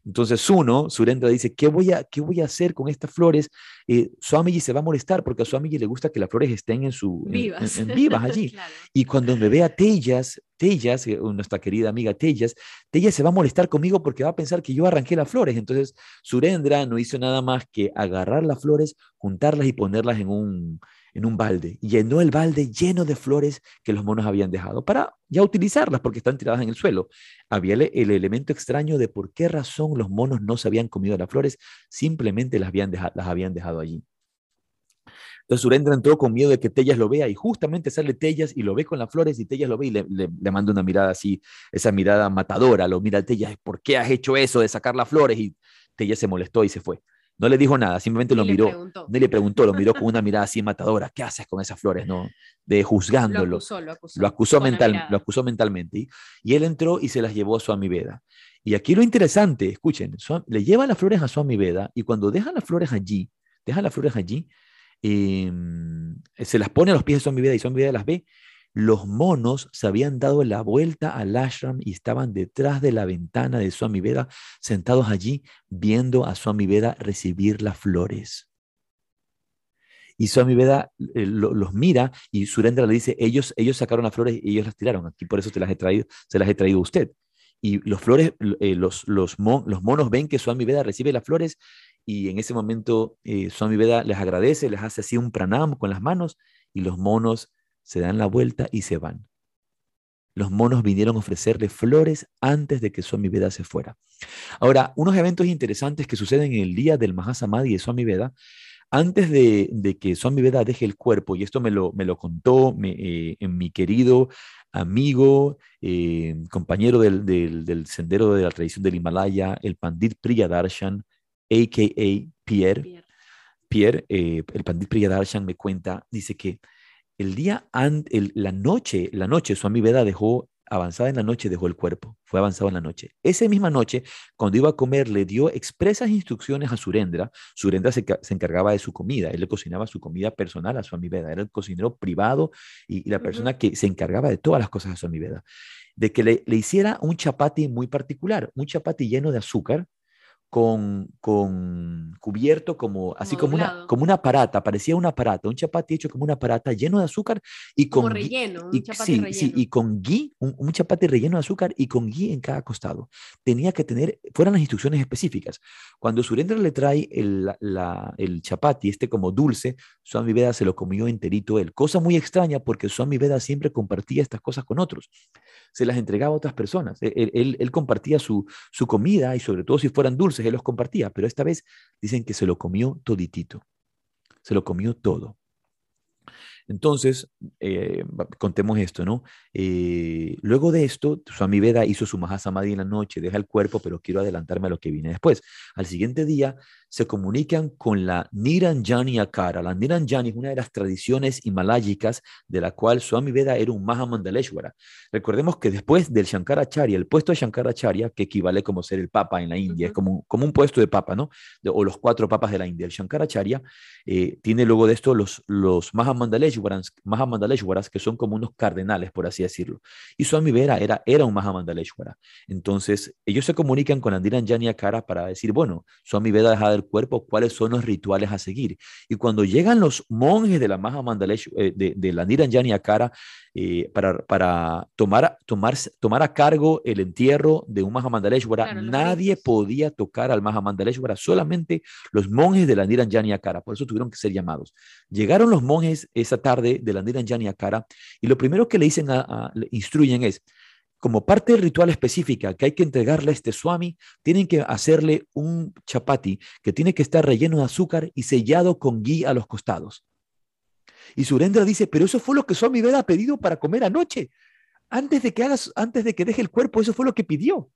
Speaker 1: Entonces uno, Surendra dice, ¿qué voy a, qué voy a hacer con estas flores? Eh, Swamiji se va a molestar porque a Swamiji le gusta que las flores estén en su
Speaker 2: vivas,
Speaker 1: en, vivas allí. *laughs* Y cuando me vea Tellas, Tellas, eh, nuestra querida amiga Tellas, Tellas se va a molestar conmigo porque va a pensar que yo arranqué las flores. Entonces Surendra no hizo nada más que agarrar las flores, juntarlas y ponerlas en un, en un balde. Llenó el balde lleno de flores que los monos habían dejado para ya utilizarlas porque están tiradas en el suelo. Había el, elemento extraño de por qué razón los monos no se habían comido las flores, simplemente las habían, dejado, las habían dejado allí. Entonces Surendra entró con miedo de que Tellas lo vea y justamente sale Tellas y lo ve con las flores y Tellas lo ve y le, le, manda una mirada así, esa mirada matadora, lo mira a Tellas, ¿por qué has hecho eso de sacar las flores? Y Tellas se molestó y se fue. No le dijo nada, simplemente
Speaker 2: Ni
Speaker 1: lo miró.
Speaker 2: preguntó.
Speaker 1: Ni le preguntó, lo miró con una *laughs* mirada así matadora. ¿Qué haces con esas flores? No, de
Speaker 2: Lo
Speaker 1: juzgándolo.
Speaker 2: acusó, lo acusó.
Speaker 1: Lo acusó, mental, lo acusó mentalmente. Y, y él entró y se las llevó a Swami Veda. Y aquí lo interesante, escuchen, Swa- le lleva las flores a Swami Veda y cuando deja las flores allí, deja las flores allí, em, se las pone a los pies de Swami Veda y Swami Veda las ve. Los monos se habían dado la vuelta al ashram y estaban detrás de la ventana de Swami Veda, sentados allí, viendo a Swami Veda recibir las flores. Y Swami Veda eh, lo- los mira y Surendra le dice, ellos, ellos sacaron las flores y ellos las tiraron. Aquí por eso te las he traído, se las he traído a usted. Y los flores, eh, los, los, mon- los monos ven que Swami Veda recibe las flores y en ese momento eh, Swami Veda les agradece, les hace así un pranam con las manos y los monos se dan la vuelta y se van. Los monos vinieron a ofrecerle flores antes de que Swami Veda se fuera. Ahora, unos eventos interesantes que suceden en el día del Mahasamadhi de Swami Veda, antes de, de que Swami Veda deje el cuerpo, y esto me lo, me lo contó me- eh, en mi querido amigo, eh, compañero del, del- del sendero de la tradición del Himalaya, el Pandit Priyadarshan, a.k.a. Pierre,
Speaker 2: Pierre.
Speaker 1: Pierre, eh, el Pandit Priyadarshan me cuenta, dice que el día, el- la noche, la noche, Swami Veda dejó, avanzada en la noche, dejó el cuerpo, fue avanzado en la noche. Esa misma noche, cuando iba a comer, le dio expresas instrucciones a Surendra. Surendra se, se encargaba de su comida, él le cocinaba su comida personal a Swami Veda, era el cocinero privado y, y la persona que se encargaba de todas las cosas de Swami Veda. De que le, le hiciera un chapati muy particular, un chapati lleno de azúcar, con, con cubierto como, así
Speaker 2: Como
Speaker 1: como una, como una parata, parecía una parata, un chapati hecho como una parata lleno de azúcar y
Speaker 2: Como
Speaker 1: con gui-
Speaker 2: relleno, un
Speaker 1: y,
Speaker 2: chapati
Speaker 1: sí,
Speaker 2: relleno.
Speaker 1: sí, y con gui, un, un chapati relleno de azúcar y con gui en cada costado. Tenía que tener, fueran las instrucciones específicas. Cuando Surendra le trae el, la- el chapati, este como dulce, Swami Veda se lo comió enterito él. Cosa muy extraña porque Swami Veda siempre compartía estas cosas con otros. Se las entregaba a otras personas. Él, él- él- él compartía su, su comida y sobre todo si fueran dulces, él los compartía, pero esta vez dicen que se lo comió toditito. Se lo comió todo. Entonces, eh, contemos esto, ¿no? Eh, luego de esto, Swami Veda hizo su Mahasamadhi en la noche, deja el cuerpo, pero quiero adelantarme a lo que viene después. Al siguiente día, se comunican con la Niranjani Akara. La Niranjani es una de las tradiciones himalayicas de la cual Swami Veda era un Mahamandaleshwara. Recordemos que después del Shankaracharya, el puesto de Shankaracharya, que equivale como ser el papa en la India, es como, como un puesto de papa, ¿no? De- o los cuatro papas de la India. El Shankaracharya eh, tiene luego de esto los, los Mahamandaleshwaras, Mahamandaleshwaras, que son como unos cardenales, por así decirlo. Y Swami Veda era, era un Mahamandaleshwara. Entonces, ellos se comunican con la Niranjani Akara para decir, bueno, Swami Veda deja del cuerpo, ¿cuáles son los rituales a seguir? Y cuando llegan los monjes de la Mahamandalesh, eh, de, de la Niranjani Akara, eh, para, para tomar, tomar, tomar a cargo el entierro de un Mahamandaleshwara,
Speaker 2: Claro,
Speaker 1: nadie podía tocar al Mahamandaleshwara, solamente los monjes de la Niranjani Akara, por eso tuvieron que ser llamados. Llegaron los monjes esa tarde de la Niranjani Akara y lo primero que le dicen, le instruyen es, como parte del ritual específica que hay que entregarle a este swami, tienen que hacerle un chapati que tiene que estar relleno de azúcar y sellado con ghee a los costados. Y Surendra dice, pero eso fue lo que Swami Veda ha pedido para comer anoche. Antes de que hagas, antes de que deje el cuerpo, eso fue lo que pidió.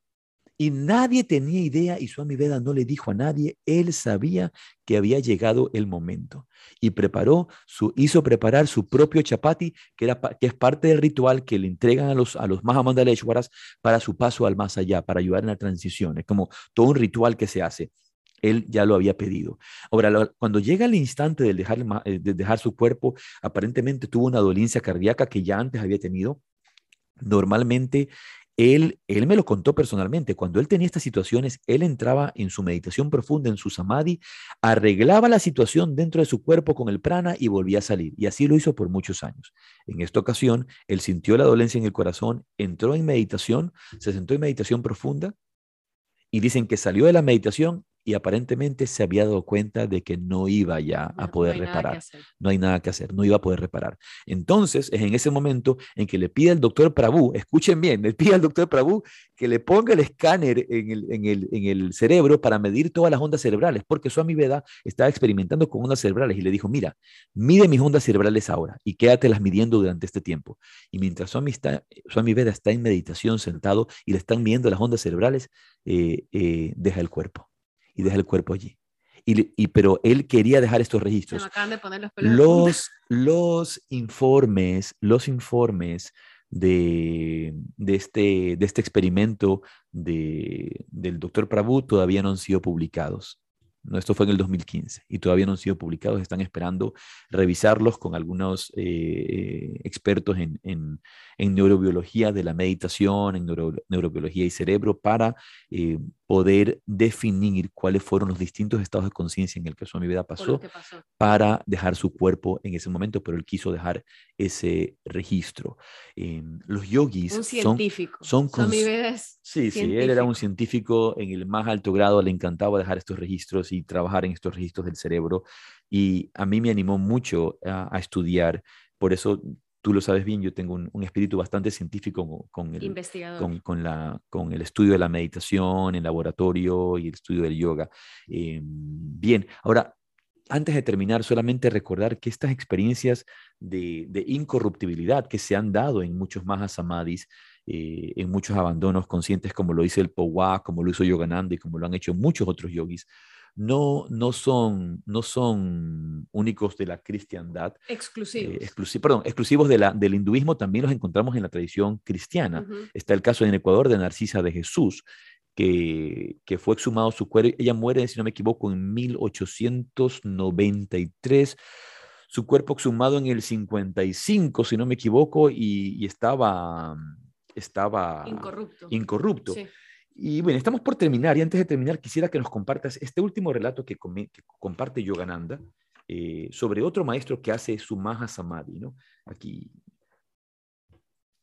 Speaker 1: Y nadie tenía idea y Swami Veda no le dijo a nadie, él sabía que había llegado el momento y preparó su, hizo preparar su propio chapati, que, era, que es parte del ritual que le entregan a los, a los Mahamandaleshwaras para su paso al más allá, para ayudar en la transición. Es como todo un ritual que se hace. Él ya lo había pedido. Ahora, cuando llega el instante de dejar, eh, de dejar su cuerpo, aparentemente tuvo una dolencia cardíaca que ya antes había tenido. Normalmente él, él me lo contó personalmente. Cuando él tenía estas situaciones, él entraba en su meditación profunda, en su samadhi, arreglaba la situación dentro de su cuerpo con el prana y volvía a salir. Y así lo hizo por muchos años. En esta ocasión, él sintió la dolencia en el corazón, entró en meditación, se sentó en meditación profunda y dicen que salió de la meditación y aparentemente se había dado cuenta de que no iba ya a
Speaker 2: No- no
Speaker 1: poder
Speaker 2: que
Speaker 1: reparar no hay nada que hacer, no iba a poder reparar. Entonces, es en ese momento en que le pide al doctor Prabhu, escuchen bien, le pide al doctor Prabhu que le ponga el escáner en el, en el, en el cerebro para medir todas las ondas cerebrales, porque Swami Veda estaba experimentando con ondas cerebrales y le dijo, mira, mide mis ondas cerebrales ahora y quédatelas midiendo durante este tiempo. Y mientras Swami, está, Swami Veda está en meditación sentado y le están midiendo las ondas cerebrales, eh, eh, deja el cuerpo y deja el cuerpo allí. y, pero él quería dejar estos registros. los, los, informes, los informes de, de, este, de este experimento de, del doctor Prabhu todavía no han sido publicados. No, esto fue en el 2015 y todavía no han sido publicados. Están esperando revisarlos con algunos eh, expertos en, en, neurobiología de la meditación, en neurobiología y cerebro, para eh, poder definir cuáles fueron los distintos estados de conciencia en el que mi vida pasó, para dejar su cuerpo en ese momento, pero él quiso dejar ese registro. Em, los yogis
Speaker 2: un científico.
Speaker 1: son,
Speaker 2: son
Speaker 1: Sí, sí, él era un científico en el más alto grado, le encantaba dejar estos registros y trabajar en estos registros del cerebro y a mí me animó mucho a, a estudiar, por eso tú lo sabes bien, yo tengo un, espíritu bastante científico con, el, con, la, con el estudio de la meditación, el laboratorio y el estudio del yoga. Eh, bien, ahora, antes de terminar, solamente recordar que estas experiencias de, incorruptibilidad que se han dado en muchos más samadhis, eh, en muchos abandonos conscientes, como lo hizo el Powa, como lo hizo Yogananda y como lo han hecho muchos otros yogis, no, no, son, no son únicos de la cristiandad.
Speaker 2: Exclusivos.
Speaker 1: Eh, perdón, exclusivos de la, del hinduismo, también los encontramos en la tradición cristiana. Está el caso en Ecuador de Narcisa de Jesús, que, que, fue exhumado su cuerpo. Ella muere, si no me equivoco, en 1893. Su cuerpo exhumado en el 55, si no me equivoco, y, estaba, estaba
Speaker 2: incorrupto.
Speaker 1: incorrupto. Y bueno, estamos por terminar y antes de terminar quisiera que nos compartas este último relato que, comparte Yogananda eh, sobre otro maestro que hace su Maha Samadhi, ¿no? Aquí,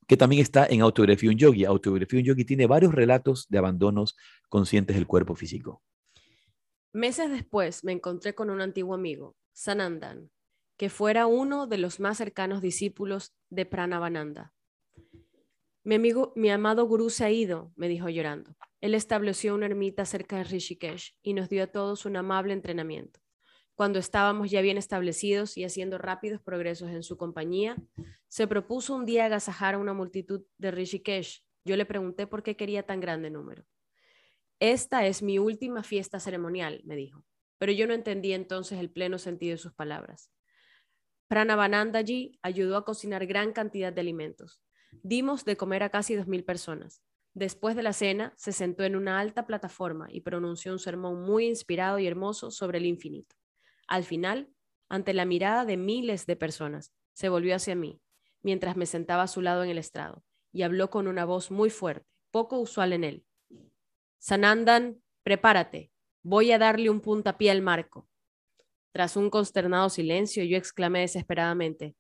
Speaker 1: que también está en Autografía un Yogi. Autografía un Yogi tiene varios relatos de abandonos conscientes del cuerpo físico.
Speaker 2: Meses después me encontré con un antiguo amigo, Sanandan, que fuera uno de los más cercanos discípulos de Pranavananda. Mi amigo, mi amado gurú se ha ido, me dijo llorando. Él estableció una ermita cerca de Rishikesh y nos dio a todos un amable entrenamiento. Cuando estábamos ya bien establecidos y haciendo rápidos progresos en su compañía, se propuso un día agasajar a una multitud de Rishikesh. Yo le pregunté por qué quería tan grande número. Esta es mi última fiesta ceremonial, me dijo, pero yo no entendí entonces el pleno sentido de sus palabras. Pranavanandaji ayudó a cocinar gran cantidad de alimentos. Dimos de comer a casi dos mil personas. Después de la cena, se sentó en una alta plataforma y pronunció un sermón muy inspirado y hermoso sobre el infinito. Al final, ante la mirada de miles de personas, se volvió hacia mí, mientras me sentaba a su lado en el estrado, y habló con una voz muy fuerte, poco usual en él. Sanandan, prepárate, voy a darle un puntapié al marco. Tras un consternado silencio, yo exclamé desesperadamente,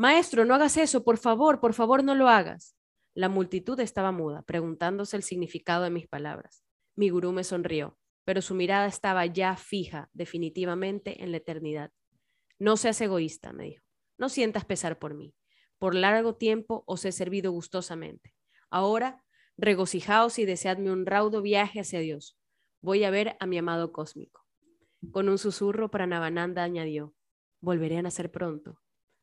Speaker 2: Maestro, no hagas eso, por favor, por favor, no lo hagas. La multitud estaba muda, preguntándose el significado de mis palabras. Mi gurú me sonrió, pero su mirada estaba ya fija, definitivamente, en la eternidad. No seas egoísta, me dijo. No sientas pesar por mí. Por largo tiempo os he servido gustosamente. Ahora, regocijaos y deseadme un raudo viaje hacia Dios. Voy a ver a mi amado cósmico. Con un susurro, Pranavananda añadió, volveré a nacer pronto.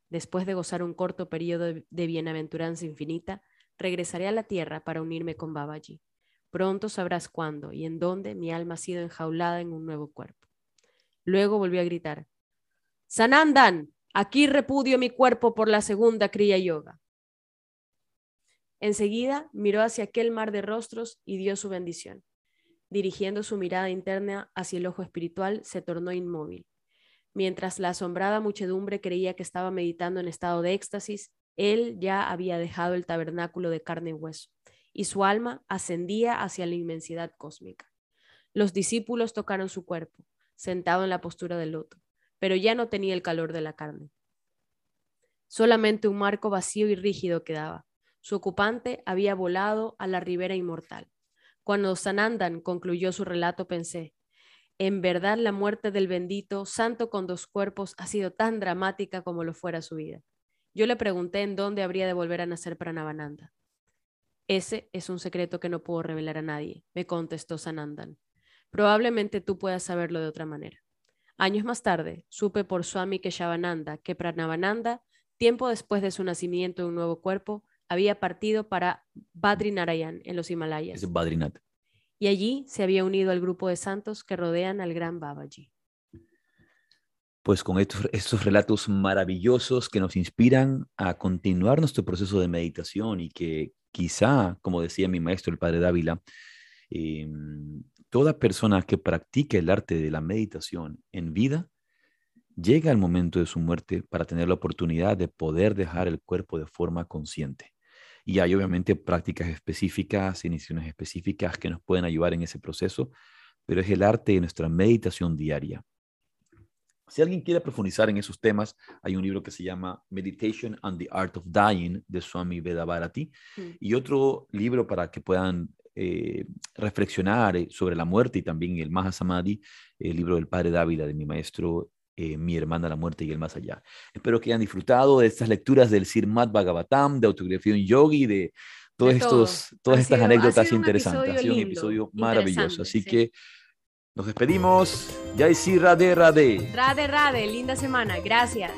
Speaker 2: Después de gozar un corto periodo de bienaventuranza infinita, regresaré a la tierra para unirme con Babaji. Pronto sabrás cuándo y en dónde mi alma ha sido enjaulada en un nuevo cuerpo. Luego volvió a gritar, Sanandan, aquí repudio mi cuerpo por la segunda Kriya Yoga. Enseguida miró hacia aquel mar de rostros y dio su bendición. Dirigiendo su mirada interna hacia el ojo espiritual, se tornó inmóvil. Mientras la asombrada muchedumbre creía que estaba meditando en estado de éxtasis, él ya había dejado el tabernáculo de carne y hueso, y su alma ascendía hacia la inmensidad cósmica. Los discípulos tocaron su cuerpo, sentado en la postura del loto, pero ya no tenía el calor de la carne. Solamente un marco vacío y rígido quedaba. Su ocupante había volado a la ribera inmortal. Cuando Sanandan concluyó su relato, pensé, en verdad la muerte del bendito, santo con dos cuerpos, ha sido tan dramática como lo fuera su vida. Yo le pregunté en dónde habría de volver a nacer para Navananda. Ese es un secreto que no puedo revelar a nadie, me contestó Sanandan. Probablemente tú puedas saberlo de otra manera. Años más tarde, supe por Swami Keshavananda que Pranavananda, tiempo después de su nacimiento en un nuevo cuerpo, había partido para Badrinarayan en los Himalayas.
Speaker 1: Es Badrinath
Speaker 2: y allí se había unido al grupo de santos que rodean al gran Babaji.
Speaker 1: pues con estos, estos relatos maravillosos que nos inspiran a continuar nuestro proceso de meditación y que quizá, como decía mi maestro, el padre Dávila, em, toda persona que practique el arte de la meditación en vida, llega el momento de su muerte para tener la oportunidad de poder dejar el cuerpo de forma consciente. Y hay obviamente prácticas específicas, iniciaciones específicas que nos pueden ayudar en ese proceso, pero es el arte de nuestra meditación diaria. Si alguien quiere profundizar en esos temas, hay un libro que se llama Meditation and the Art of Dying de Swami Vedabharati mm. y otro libro para que puedan eh, reflexionar eh, sobre la muerte y también el Mahasamadhi, el libro del Padre Dávila de mi maestro eh, mi hermana la muerte y el más allá. Espero que hayan disfrutado de estas lecturas del Sirmat Bhagavatam, de autografía en yogi, de, todos estos, todas estas anécdotas interesantes. Ha sido un episodio maravilloso. Así que nos despedimos. Jai Sri Radhe Radhe.
Speaker 2: Radhe Radhe, linda semana. Gracias.